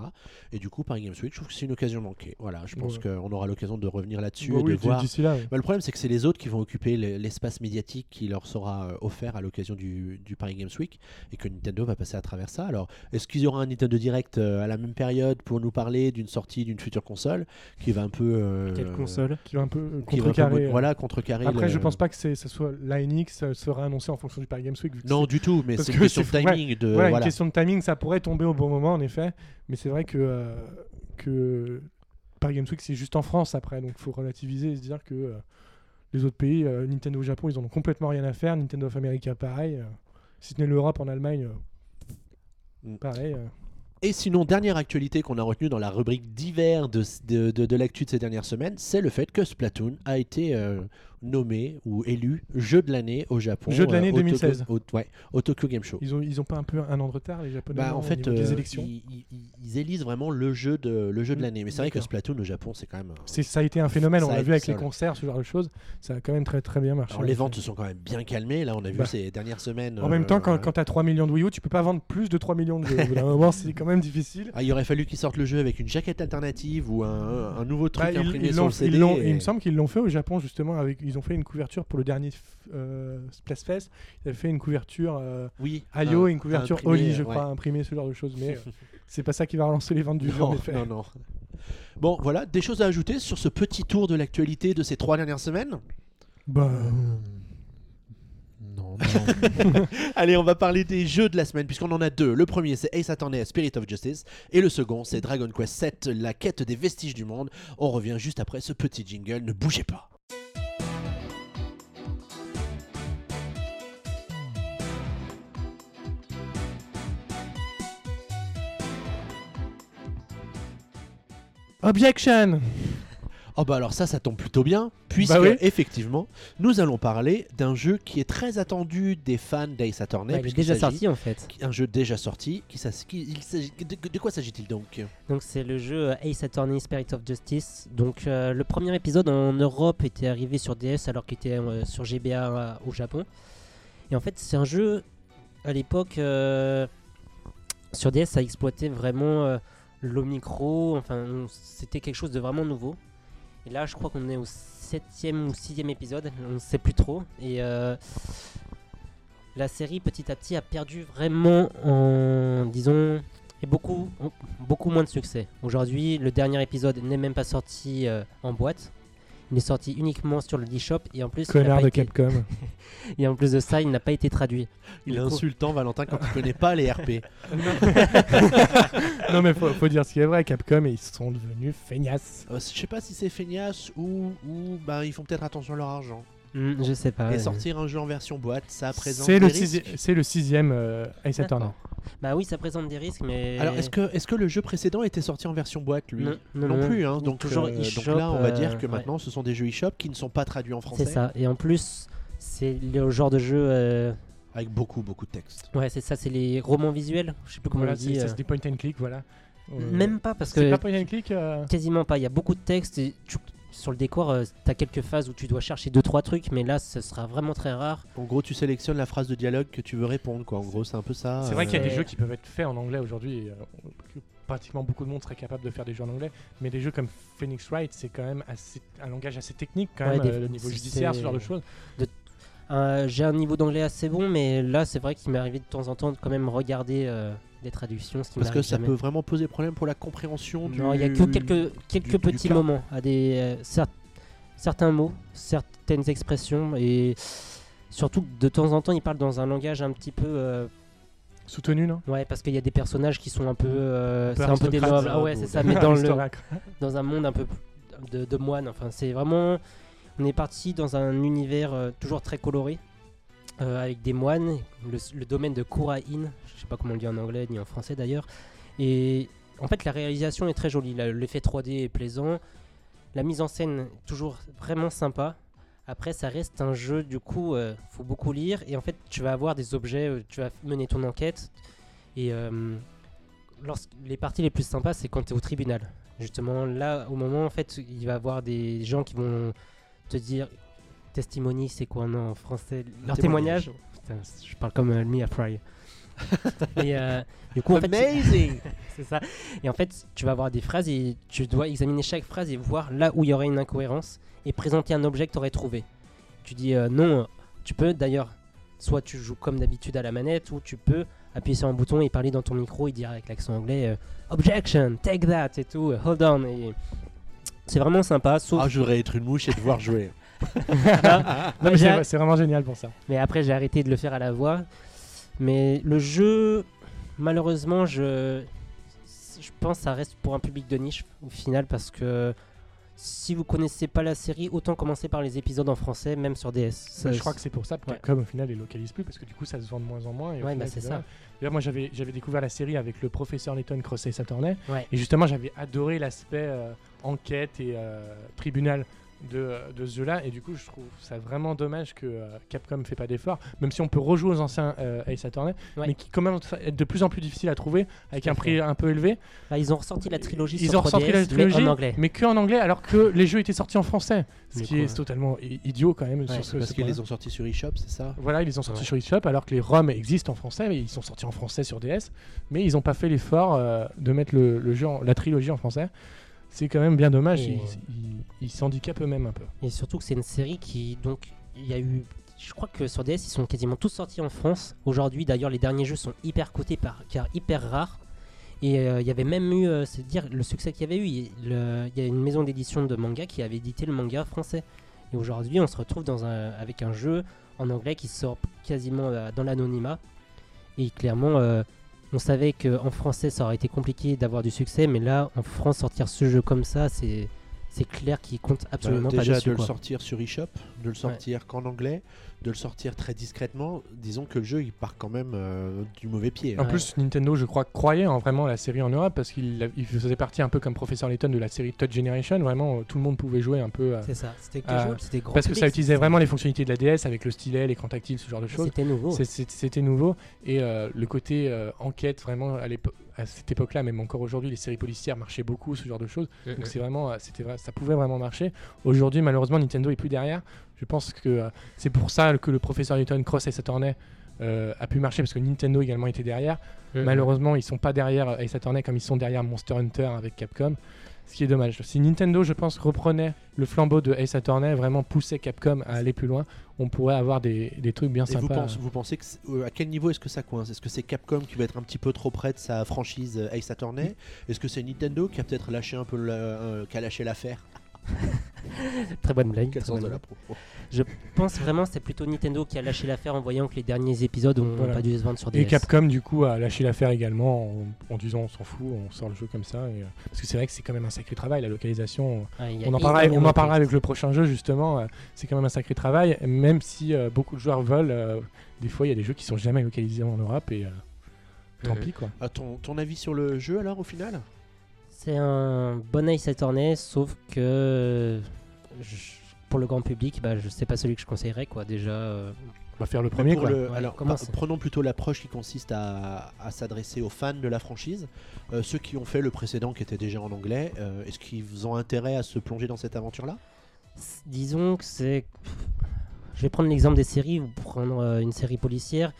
Et du coup, Paris Games Week, je trouve que c'est une occasion manquée. Voilà, je pense Ouais. qu'on aura l'occasion de revenir là-dessus Bah et oui, de voir. là. ouais. Bah, le problème, c'est que c'est les autres qui vont occuper le- l'espace médiatique qui leur sera offert à l'occasion du, du Paris Games Week et que Nintendo va passer à travers ça. Alors, est-ce qu'il y aura un Nintendo Direct euh, à la même période pour nous parler d'une sortie d'une future console qui va un peu. euh, Quelle console Qui va un peu euh, contrecarrer. Voilà, contrecarrer. Après, je pense pas que ça soit la NX sera annoncé en fonction du Paris Games Week. Non, du tout, mais c'est une que question de timing. De, voilà, une question de timing, ça pourrait tomber au bon moment en effet, mais c'est vrai que, que Paris Games Week c'est juste en France après, donc il faut relativiser et se dire que euh, les autres pays, euh, Nintendo au Japon, ils en ont complètement rien à faire, Nintendo of America pareil, euh, si ce n'est l'Europe en Allemagne. Pareil. euh. Et sinon, dernière actualité qu'on a retenue dans la rubrique divers de, de, de, de l'actu de ces dernières semaines, c'est le fait que Splatoon a été euh, nommé ou élu jeu de l'année au Japon. Jeu de l'année euh, au 2016. Tokyo- au, ouais, au Tokyo Game Show. Ils ont, ils ont pas un peu un an de retard, les Japonais Bah, en fait, des euh, élections ils, ils- ils élisent vraiment le jeu de, le jeu de Mm, l'année. Mais c'est vrai que. Splatoon au Japon, c'est quand même. C'est- Ça a été un phénomène, on l'a vu avec les concerts, ce genre de choses. Ça a quand même très très bien marché. Alors, les ventes se sont quand même bien calmées. Là, on a vu Bah. ces dernières semaines. En même euh, temps, quand, tu as 3 millions de Wii U, tu peux pas vendre plus de 3 millions de jeux. <laughs> Au bout d'un moment, c'est quand même difficile. Ah, il aurait fallu qu'ils sortent le jeu avec une jaquette alternative ou un, un nouveau truc Bah, ils- imprimé ils sur le CD. ils l'ont- et- Il me semble qu'ils l'ont fait au Japon justement. Avec, ils ont fait une couverture pour le dernier euh, Splatfest. Ils avaient fait une couverture euh, Oui. Ayo un- et une couverture imprimé, Oli, je ouais. crois, imprimé ce genre de choses. Mais euh, <laughs> c'est pas ça qui va relancer les ventes du jeu. en Non, effet. non, non. Bon, voilà, des choses à ajouter sur ce petit tour de l'actualité de ces trois dernières semaines? Bah, Non, non. <laughs> <laughs> Allez, on va parler des jeux de la semaine, puisqu'on en a deux. Le premier, c'est Ace Attorney Spirit of Justice, et le second, c'est Dragon Quest VII, la quête des vestiges du monde. On revient juste après ce petit jingle, ne bougez pas. Objection Oh bah alors ça, ça tombe plutôt bien, puisque Bah oui. effectivement, nous allons parler d'un jeu qui est très attendu des fans d'Ace Attorney. Ouais, il est puisqu'il déjà sorti en fait. Un jeu déjà sorti. Qui, s'as- qui- il s'agit- de, de quoi s'agit-il donc? Donc c'est le jeu euh, Ace Attorney Spirit of Justice. Donc euh, le premier épisode en Europe était arrivé sur DS alors qu'il était euh, sur GBA euh, au Japon. Et en fait c'est un jeu à l'époque euh, sur DS ça exploitait vraiment euh, l'omicro. Enfin c'était quelque chose de vraiment nouveau. Et là je crois qu'on est au septième ou sixième épisode, on ne sait plus trop. Et euh, la série petit à petit a perdu vraiment en disons et beaucoup, beaucoup moins de succès. Aujourd'hui, le dernier épisode n'est même pas sorti euh, en boîte. Il est sorti uniquement sur le eShop et en plus, Connard de été- Capcom. <laughs> et en plus de ça, il n'a pas été traduit. Il est coup- insultant, Valentin, quand il connaît pas les RP. <laughs> non mais faut, faut dire ce qui est vrai, Capcom, ils sont devenus feignasses. Euh, je sais pas si c'est feignasse ou, ou bah, ils font peut-être attention à leur argent. Hmm, je sais pas. Et euh. sortir un jeu en version boîte, ça présente C'est des le, risques. c'est le sixième euh, Ace. Attorney. Bah oui, ça présente des risques, mais. Alors, est-ce que, est que le jeu précédent était sorti en version boîte, lui? Non, non, Non non. plus, hein. donc, Toujours euh, donc eShop, là, on va euh, dire que ouais. maintenant, ce sont des jeux eShop qui ne sont pas traduits en français, C'est ça. Et en plus, c'est le genre de jeu. euh, avec beaucoup, beaucoup de texte. Ouais, c'est ça, c'est les romans visuels. Je sais plus comment Voilà, on dit. c'est euh. c'est des point and click, voilà. Euh, Même pas, parce C'est que pas point and click euh, quasiment pas. Il y a beaucoup de texte et tu- sur le décor, euh, t'as quelques phases où tu dois chercher deux trois trucs, mais là, ce sera vraiment très rare. En gros, tu sélectionnes la phrase de dialogue que tu veux répondre, quoi. En gros, c'est un peu ça. C'est vrai qu'il y a euh, des jeux qui peuvent être faits en anglais aujourd'hui. et, euh, que pratiquement beaucoup de monde serait capable de faire des jeux en anglais. Mais des jeux comme Phoenix Wright, c'est quand même assez, un langage assez technique, quand Ouais, même, des- euh, niveau c'est- judiciaire, ce genre de choses. Euh, J'ai un niveau d'anglais assez bon, mais là, c'est vrai qu'il m'est arrivé de temps en temps de quand même regarder euh, des traductions, ce qui Parce que ça jamais. peut vraiment poser problème pour la compréhension du. Non, il y a que quelques, quelques du- petits moments, à des, euh, cer- certains mots, certaines expressions, et surtout de temps en temps, il parle dans un langage un petit peu. euh, Soutenu, non? Ouais, parce qu'il y a des personnages qui sont un peu. euh, peu c'est un peu des nobles. Ah ouais, ou- c'est ça, mais dans, le, <laughs> dans un monde un peu de, de moines. Enfin, c'est vraiment. On est parti dans un univers euh, toujours très coloré, euh, avec des moines, le, domaine de Kura-in, je sais pas comment on le dit en anglais ni en français d'ailleurs. Et en fait, la réalisation est très jolie, l'effet 3D est plaisant, la mise en scène toujours vraiment sympa. Après, ça reste un jeu, du coup, euh, faut beaucoup lire. Et en fait, tu vas avoir des objets, euh, tu vas mener ton enquête. Et euh, les parties les plus sympas, c'est quand tu es au tribunal. Justement, là, au moment, en fait, il va y avoir des gens qui vont te dire testimony, c'est quoi non, en français Leur Témoignage. témoignage. Putain, je parle comme euh, Mia Fry. <laughs> et euh, du coup, en fait, tu- Amazing <laughs> c'est ça. Et en fait, tu vas avoir des phrases et tu dois examiner chaque phrase et voir là où il y aurait une incohérence et présenter un objet que tu aurais trouvé. Tu dis euh, non, tu peux d'ailleurs, soit tu joues comme d'habitude à la manette ou tu peux appuyer sur un bouton et parler dans ton micro et dire avec l'accent anglais euh, Objection, take that et tout, hold on. Et c'est vraiment sympa, sauf. Ah, je voudrais être une mouche et devoir jouer. Non, c'est vraiment génial pour ça. Mais après, j'ai arrêté de le faire à la voix. Mais le jeu, malheureusement, je, je pense que ça reste pour un public de niche au final parce que si vous connaissez pas la série, autant commencer par les épisodes en français, même sur DS. Ça- je crois que c'est pour ça que ouais. Capcom au final les localise plus parce que du coup ça se vend de moins en moins. Et Ouais, bah, c'est ça. D'ailleurs moi j'avais découvert la série avec le professeur Layton Cross Ace Attorney Ouais. et justement j'avais adoré l'aspect euh, enquête et euh, tribunal de, de ce jeu-là. Et du coup, je trouve ça vraiment dommage que euh, Capcom ne fait pas d'effort, même si on peut rejouer aux anciens euh, Ace Attorney, Ouais. mais qui quand même être de plus en plus difficile à trouver avec un prix un peu élevé. Là, ils ont ressorti la trilogie Ils sur ont ressorti la 3DS, trilogie, mais en anglais. mais que en anglais, alors que les jeux étaient sortis en français. Ce qui est ouais. totalement idiot quand même. sur Ouais, ce, Parce ce qu'ils les ont sortis sur eShop, c'est ça? Voilà, ils les ont sortis Ouais. sur eShop alors que les ROM existent en français, mais ils sont sortis en français sur DS. Mais ils n'ont pas fait l'effort euh, de mettre le, le jeu, en- la trilogie en français. C'est quand même bien dommage. Et- Ils ils- ils s'handicapent eux-mêmes un peu. Et surtout que c'est une série qui, donc, il y a eu. Je crois que sur DS, ils sont quasiment tous sortis en France. Aujourd'hui, d'ailleurs, les derniers jeux sont hyper cotés par, car hyper rares. Et euh, il y avait même eu, euh, c'est dire, le succès qu'il y avait eu. Il y a une maison d'édition de manga qui avait édité le manga français. Et aujourd'hui, on se retrouve dans un, avec un jeu en anglais qui sort quasiment euh, dans l'anonymat. Et clairement, euh, on savait qu'en français, ça aurait été compliqué d'avoir du succès. Mais là, en France, sortir ce jeu comme ça, c'est. C'est clair qu'il compte absolument Bah, pas déjà dessus. de le sortir sur eShop, de le sortir qu'en anglais, de le sortir très discrètement, disons que le jeu il part quand même euh, du mauvais pied. En hein. Ouais. plus, Nintendo, je crois, croyait en vraiment la série en Europe parce qu'il il faisait partie un peu comme Professeur Layton de la série Touch Generation. Vraiment, euh, tout le monde pouvait jouer un peu. euh, C'est ça, c'était Ah, casual, c'était grand parce que ça utilisait vraiment les fonctionnalités de la DS avec le stylet, l'écran tactile, ce genre de choses. C'était nouveau. C'était nouveau. Et euh, le côté euh, enquête, vraiment, à, l'épo- à cette époque-là, même encore aujourd'hui, les séries policières marchaient beaucoup, ce genre de choses. Donc c'est vraiment, euh, c'était vrai- ça pouvait vraiment marcher. Aujourd'hui, malheureusement, Nintendo est plus derrière. Je pense que euh, c'est pour ça que le professeur Newton Cross et Attorney euh, a pu marcher parce que Nintendo également était derrière. Malheureusement, ils sont pas derrière Ace Attorney comme ils sont derrière Monster Hunter avec Capcom. Ce qui est dommage. Si Nintendo, je pense, reprenait le flambeau de Ace Attorney, vraiment poussait Capcom à aller plus loin, on pourrait avoir des, des trucs bien Et vous, sympas. pensez, vous pensez que euh, à quel niveau est-ce que ça coince? Est-ce que c'est Capcom qui va être un petit peu trop près de sa franchise euh, Ace Attorney? Est-ce que c'est Nintendo qui a peut-être lâché un peu la- euh, qui a lâché l'affaire? <laughs> Très bonne blague. Quel très sens bonne de la blague. pro Je pense vraiment que c'est plutôt Nintendo qui a lâché l'affaire en voyant que les derniers épisodes ont Voilà. pas dû se vendre sur DS. Et Capcom, du coup, a lâché l'affaire également en, en disant on s'en fout, on sort le jeu comme ça. et, euh, parce que c'est vrai que c'est quand même un sacré travail, la localisation. Ah, On en, parlera, on en avec le prochain jeu, justement. euh, c'est quand même un sacré travail, même si euh, beaucoup de joueurs veulent. euh, des fois, il y a des jeux qui sont jamais localisés en Europe et euh, tant Mhm. pis, quoi. Ah, ton, ton avis sur le jeu alors au final? C'est un bon Ace Attorney, sauf que je- pour le grand public, bah, je sais pas celui que je conseillerais quoi. Déjà, euh, On va faire le premier, Pour quoi. le- Ouais, alors, par- prenons plutôt l'approche qui consiste à, à s'adresser aux fans de la franchise. Euh, ceux qui ont fait le précédent qui était déjà en anglais, euh, est-ce qu'ils ont intérêt à se plonger dans cette aventure-là? Disons que c'est. Je vais prendre l'exemple des séries. Vous prendre euh, une série policière,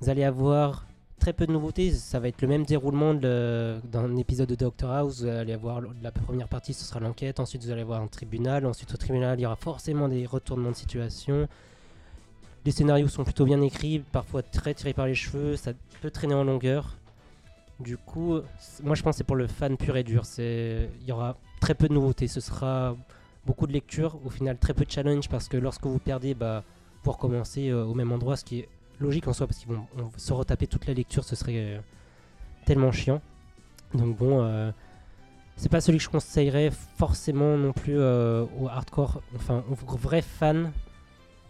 vous allez avoir très peu de nouveautés. Ça va être le même déroulement d'un épisode de Doctor House. Vous allez avoir la première partie, ce sera l'enquête. Ensuite, vous allez avoir un tribunal. Ensuite, au tribunal, il y aura forcément des retournements de situation. Les scénarios sont plutôt bien écrits, parfois très tirés par les cheveux. Ça peut traîner en longueur. Du coup, moi je pense c'est pour le fan pur et dur. Il y aura très peu de nouveautés. Ce sera beaucoup de lecture, au final très peu de challenge parce que lorsque vous perdez, bah, vous recommencez euh, au même endroit, ce qui est logique en soi parce qu'ils vont on- se retaper toute la lecture, ce serait euh, tellement chiant. Donc bon, euh, c'est pas celui que je conseillerais forcément non plus euh, aux hardcore, enfin aux vrais fans.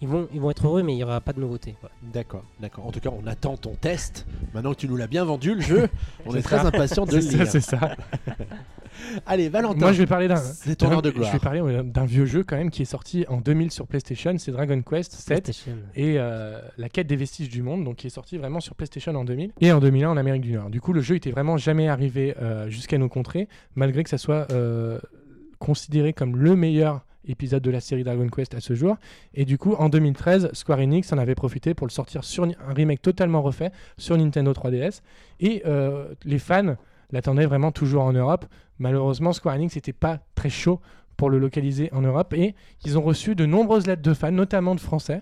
Ils vont, ils vont être heureux, mais il n'y aura pas de nouveauté. D'accord, d'accord. En tout cas, on attend ton test. Maintenant que tu nous l'as bien vendu, le jeu, <laughs> on est, très impatient de le lire. c'est ça. <laughs> Allez, Valentin. Moi, je vais parler d'un. C'est ton heure de Je gloire. vais parler d'un vieux jeu quand même qui est sorti en 2000 sur PlayStation. C'est Dragon Quest 7 PlayStation. et euh, la quête des vestiges du monde, donc qui est sorti vraiment sur PlayStation en 2000 et en 2001 en Amérique du Nord. Du coup, le jeu était vraiment jamais arrivé euh, jusqu'à nos contrées, malgré que ça soit euh, considéré comme le meilleur épisode de la série Dragon Quest à ce jour. Et du coup, en 2013, Square Enix en avait profité pour le sortir sur un remake totalement refait sur Nintendo 3DS. Et euh, les fans l'attendaient vraiment toujours en Europe. Malheureusement, Square Enix n'était pas très chaud pour le localiser en Europe et ils ont reçu de nombreuses lettres de fans, notamment de Français,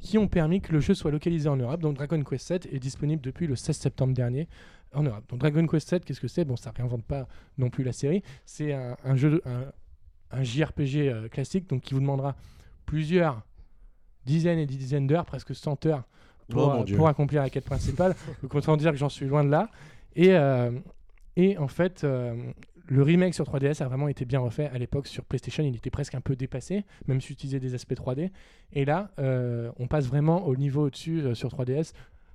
qui ont permis que le jeu soit localisé en Europe. Donc Dragon Quest 7 est disponible depuis le 16 septembre dernier en Europe. Donc Dragon Quest 7, qu'est-ce que c'est? Bon, ça réinvente pas non plus la série. C'est un, jeu, de- un JRPG euh, classique, donc qui vous demandera plusieurs dizaines et dizaines d'heures, presque 100 heures, pour, Oh, euh, pour accomplir la quête principale. <laughs> Donc autant dire que j'en suis loin de là. Et, euh, et en fait, le remake sur 3DS a vraiment été bien refait. À l'époque, sur PlayStation, il était presque un peu dépassé, même s'il utilisait des aspects 3D. Et là, euh, on passe vraiment au niveau au-dessus euh, sur 3DS.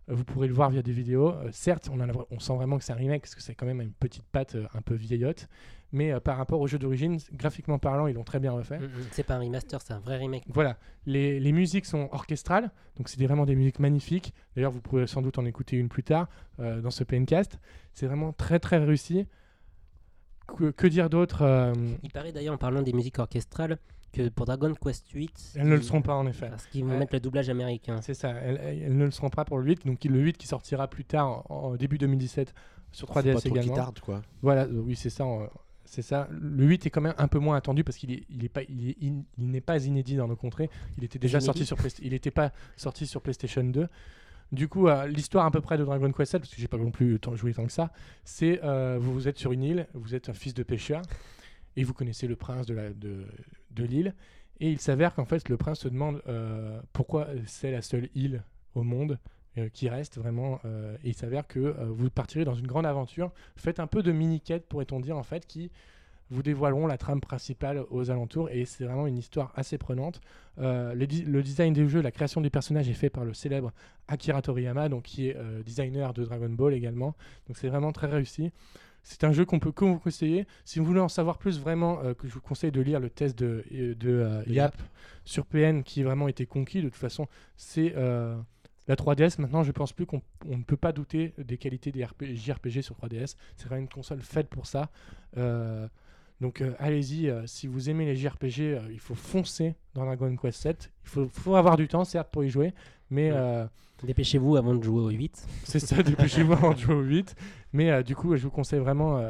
Euh, Vous pourrez le voir via des vidéos. Certes, on, en a- on sent vraiment que c'est un remake parce que c'est quand même une petite patte un peu vieillotte. Mais euh, par rapport au jeu d'origine, graphiquement parlant, ils l'ont très bien refait. Mm, mm. C'est pas un remaster, c'est un vrai remake. Voilà, les, les musiques sont orchestrales, donc c'est vraiment des musiques magnifiques. D'ailleurs, vous pourrez sans doute en écouter une plus tard euh, dans ce PNcast. C'est vraiment très très réussi. Que, que dire d'autre euh, Il paraît d'ailleurs en parlant des musiques orchestrales que pour Dragon Quest 8, Elles ne le seront pas en effet. Parce qu'ils vont Ouais. mettre le doublage américain. C'est ça, elles, elles ne le seront pas pour le 8. Donc le 8 qui sortira plus tard, en, en début 2017, sur Faut pas 3DS trop également. tarde, quoi. Voilà, oui, c'est ça. C'est ça. Le 8 est quand même un peu moins attendu parce qu'il est, il est pas, il est in- il n'est pas inédit dans nos contrées. Il était déjà sorti sur il n'était pas sorti sur PlayStation 2. Du coup, euh, l'histoire à peu près de Dragon Quest 7, parce que j'ai pas non plus tant joué tant que ça, c'est euh, vous, vous êtes sur une île, vous êtes un fils de pêcheur et vous connaissez le prince de la de, de l'île et il s'avère qu'en fait le prince se demande euh, pourquoi c'est la seule île au monde qui reste vraiment euh, et il s'avère que euh, vous partirez dans une grande aventure faites un peu de mini-quête pourrait-on dire en fait qui vous dévoileront la trame principale aux alentours et c'est vraiment une histoire assez prenante. Euh, le, design des jeux, la création des personnages est fait par le célèbre Akira Toriyama, donc qui est euh, designer de Dragon Ball également. Donc c'est vraiment très réussi. C'est un jeu qu'on peut que vous conseiller. Si vous voulez en savoir plus, vraiment, euh, que je vous conseille de lire le test de, euh, de euh, Yap sur PN qui vraiment été conquis. De toute façon, c'est euh, la 3DS. Maintenant, je pense plus qu'on on ne peut pas douter des qualités des RP JRPG sur 3DS. C'est vraiment une console faite pour ça. Euh, donc euh, allez-y, euh, si vous aimez les JRPG, euh, il faut foncer dans Dragon Quest 7. Il faut, faut avoir du temps, certes, pour y jouer, mais Ouais. euh, Dépêchez-vous avant de jouer au 8. c'est ça, dépêchez-vous <laughs> avant de jouer au 8. Mais du coup, je vous conseille vraiment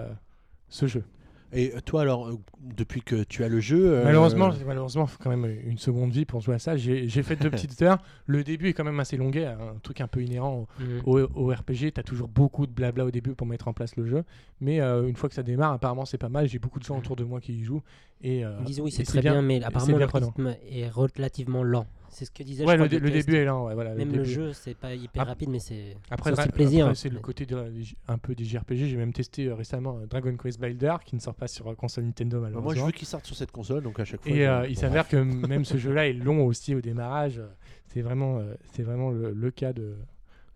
ce jeu. Et toi, alors, euh, depuis que tu as le jeu. euh, Malheureusement, malheureusement, faut quand même une seconde vie pour jouer à ça. J'ai fait deux <laughs> petites heures. Le début est quand même assez longuet, un truc un peu inhérent Mm. au, au RPG. Tu as toujours beaucoup de blabla au début pour mettre en place le jeu. Mais euh, une fois que ça démarre, apparemment, c'est pas mal. J'ai beaucoup de gens autour de moi qui y jouent. Et, euh, Ils disent oui, c'est très bien, mais apparemment bien le rythme est relativement lent. C'est ce que disait Ouais, je le, crois, le début est lent. ouais, voilà, Même le, jeu, c'est pas hyper Ap- rapide, mais c'est Après, aussi le plaisir. après, c'est le côté de- un peu des JRPG. J'ai même testé euh, récemment euh, Dragon Quest Builder qui ne sort pas sur euh, console Nintendo bah, malheureusement. moi, je veux qu'il sorte sur cette console, donc à chaque fois. Et euh, il s'avère que même ce <laughs> jeu-là est long aussi au démarrage. C'est vraiment, euh, c'est vraiment le, le cas de,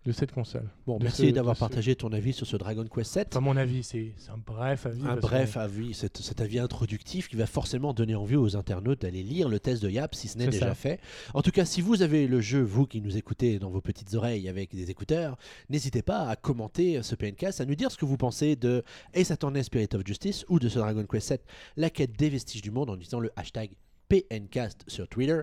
de cette console. Bon, de merci d'avoir ce- partagé ton avis sur ce Dragon Quest 7. À mon avis, c'est un bref avis. Un bref avis, cet, cet avis introductif qui va forcément donner envie aux internautes d'aller lire le test de Yap si ce n'est déjà ça. fait. En tout cas, si vous avez le jeu, vous qui nous écoutez dans vos petites oreilles avec des écouteurs, n'hésitez pas à commenter ce PNcast, à nous dire ce que vous pensez de Ace Attorney Spirit of Justice ou de ce Dragon Quest 7, la quête des vestiges du monde en utilisant le hashtag PNcast sur Twitter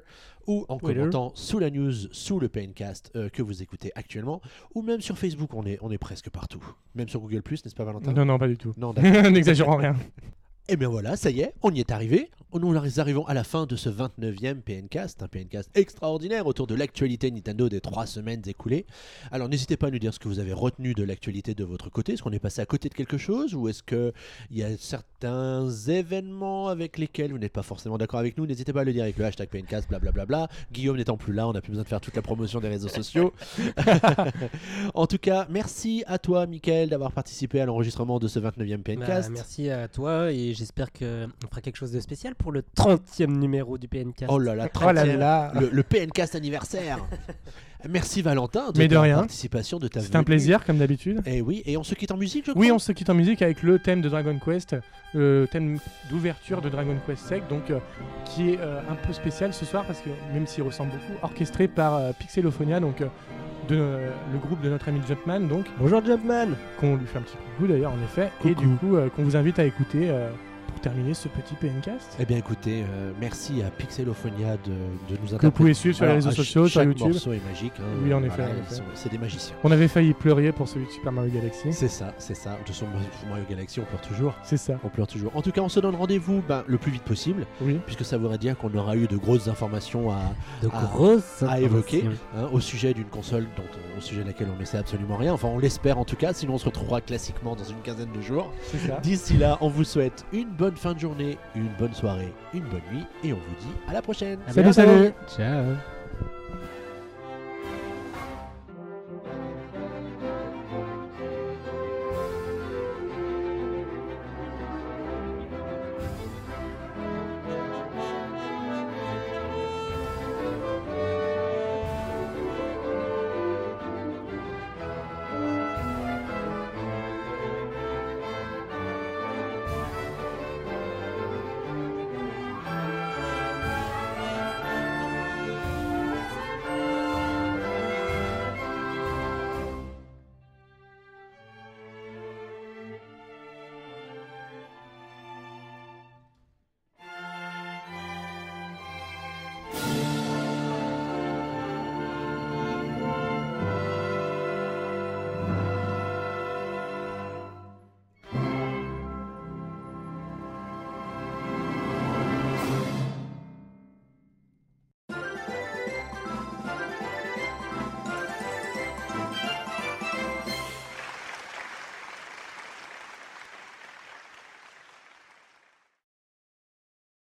ou en Twitter. commentant sous la news, sous le PNcast euh, que vous écoutez actuellement ou même sur Facebook, on est, on est presque partout. Même sur Google+, n'est-ce pas Valentin? Non, non, pas du tout. Non. <laughs> N'exagérons rien. <laughs> Et bien voilà, ça y est, on y est arrivé. Nous arrivons à la fin de ce 29e PNcast, un PNcast extraordinaire autour de l'actualité Nintendo des trois semaines écoulées. Alors n'hésitez pas à nous dire ce que vous avez retenu de l'actualité de votre côté. Est-ce qu'on est passé à côté de quelque chose ou est-ce qu'il y a certains événements avec lesquels vous n'êtes pas forcément d'accord avec nous? N'hésitez pas à le dire avec le hashtag PNcast, blablabla. Guillaume n'étant plus là, on n'a plus besoin de faire toute la promotion des réseaux sociaux. <laughs> en tout cas, merci à toi, Mickaël, d'avoir participé à l'enregistrement de ce 29e Bah, PNcast. merci à toi et j'espère qu'on fera quelque chose de spécial pour le 30e numéro du PNK. Oh là là, <laughs> Oh là 30e, là. le, le PNcast anniversaire. <laughs> Merci Valentin de Mais de ta rien. participation, de ta C'est un plaisir, comme d'habitude. Et oui, et on se quitte en musique, je crois. Oui, on se quitte en musique avec le thème de Dragon Quest, le thème d'ouverture de Dragon Quest Sec, donc euh, qui est euh, un peu spécial ce soir parce que même s'il ressemble beaucoup, orchestré par euh, Pixelophonia, donc euh, de, euh, le groupe de notre ami Jumpman, donc. Bonjour Jumpman. Qu'on lui fait un petit coucou d'ailleurs en effet, et du coup euh, qu'on vous invite à écouter euh, terminer ce petit PNcast. Eh bien écoutez, euh, merci à Pixelophonia de, de nous Que vous pouvez suivre sur les réseaux sociaux, sur chaque YouTube. morceau est magique. hein. Oui, en effet, sont- C'est des magiciens. On avait failli pleurer pour celui de Super Mario Galaxy. C'est ça, c'est ça. De toute façon, Mario Galaxy, on pleure toujours. C'est ça, On pleure toujours. En tout cas, on se donne rendez-vous ben, le plus vite possible, oui. puisque ça voudrait dire qu'on aura eu de grosses informations à, De à- grosses à évoquer hein, au sujet d'une console dont on- au sujet de laquelle on ne sait absolument rien. Enfin, on l'espère en tout cas, sinon on se retrouvera classiquement dans une quinzaine de jours. C'est ça. D'ici là, on vous souhaite une bonne fin de journée, une bonne soirée, une bonne nuit, et on vous dit à la prochaine. À Salut, bientôt. salut. Ciao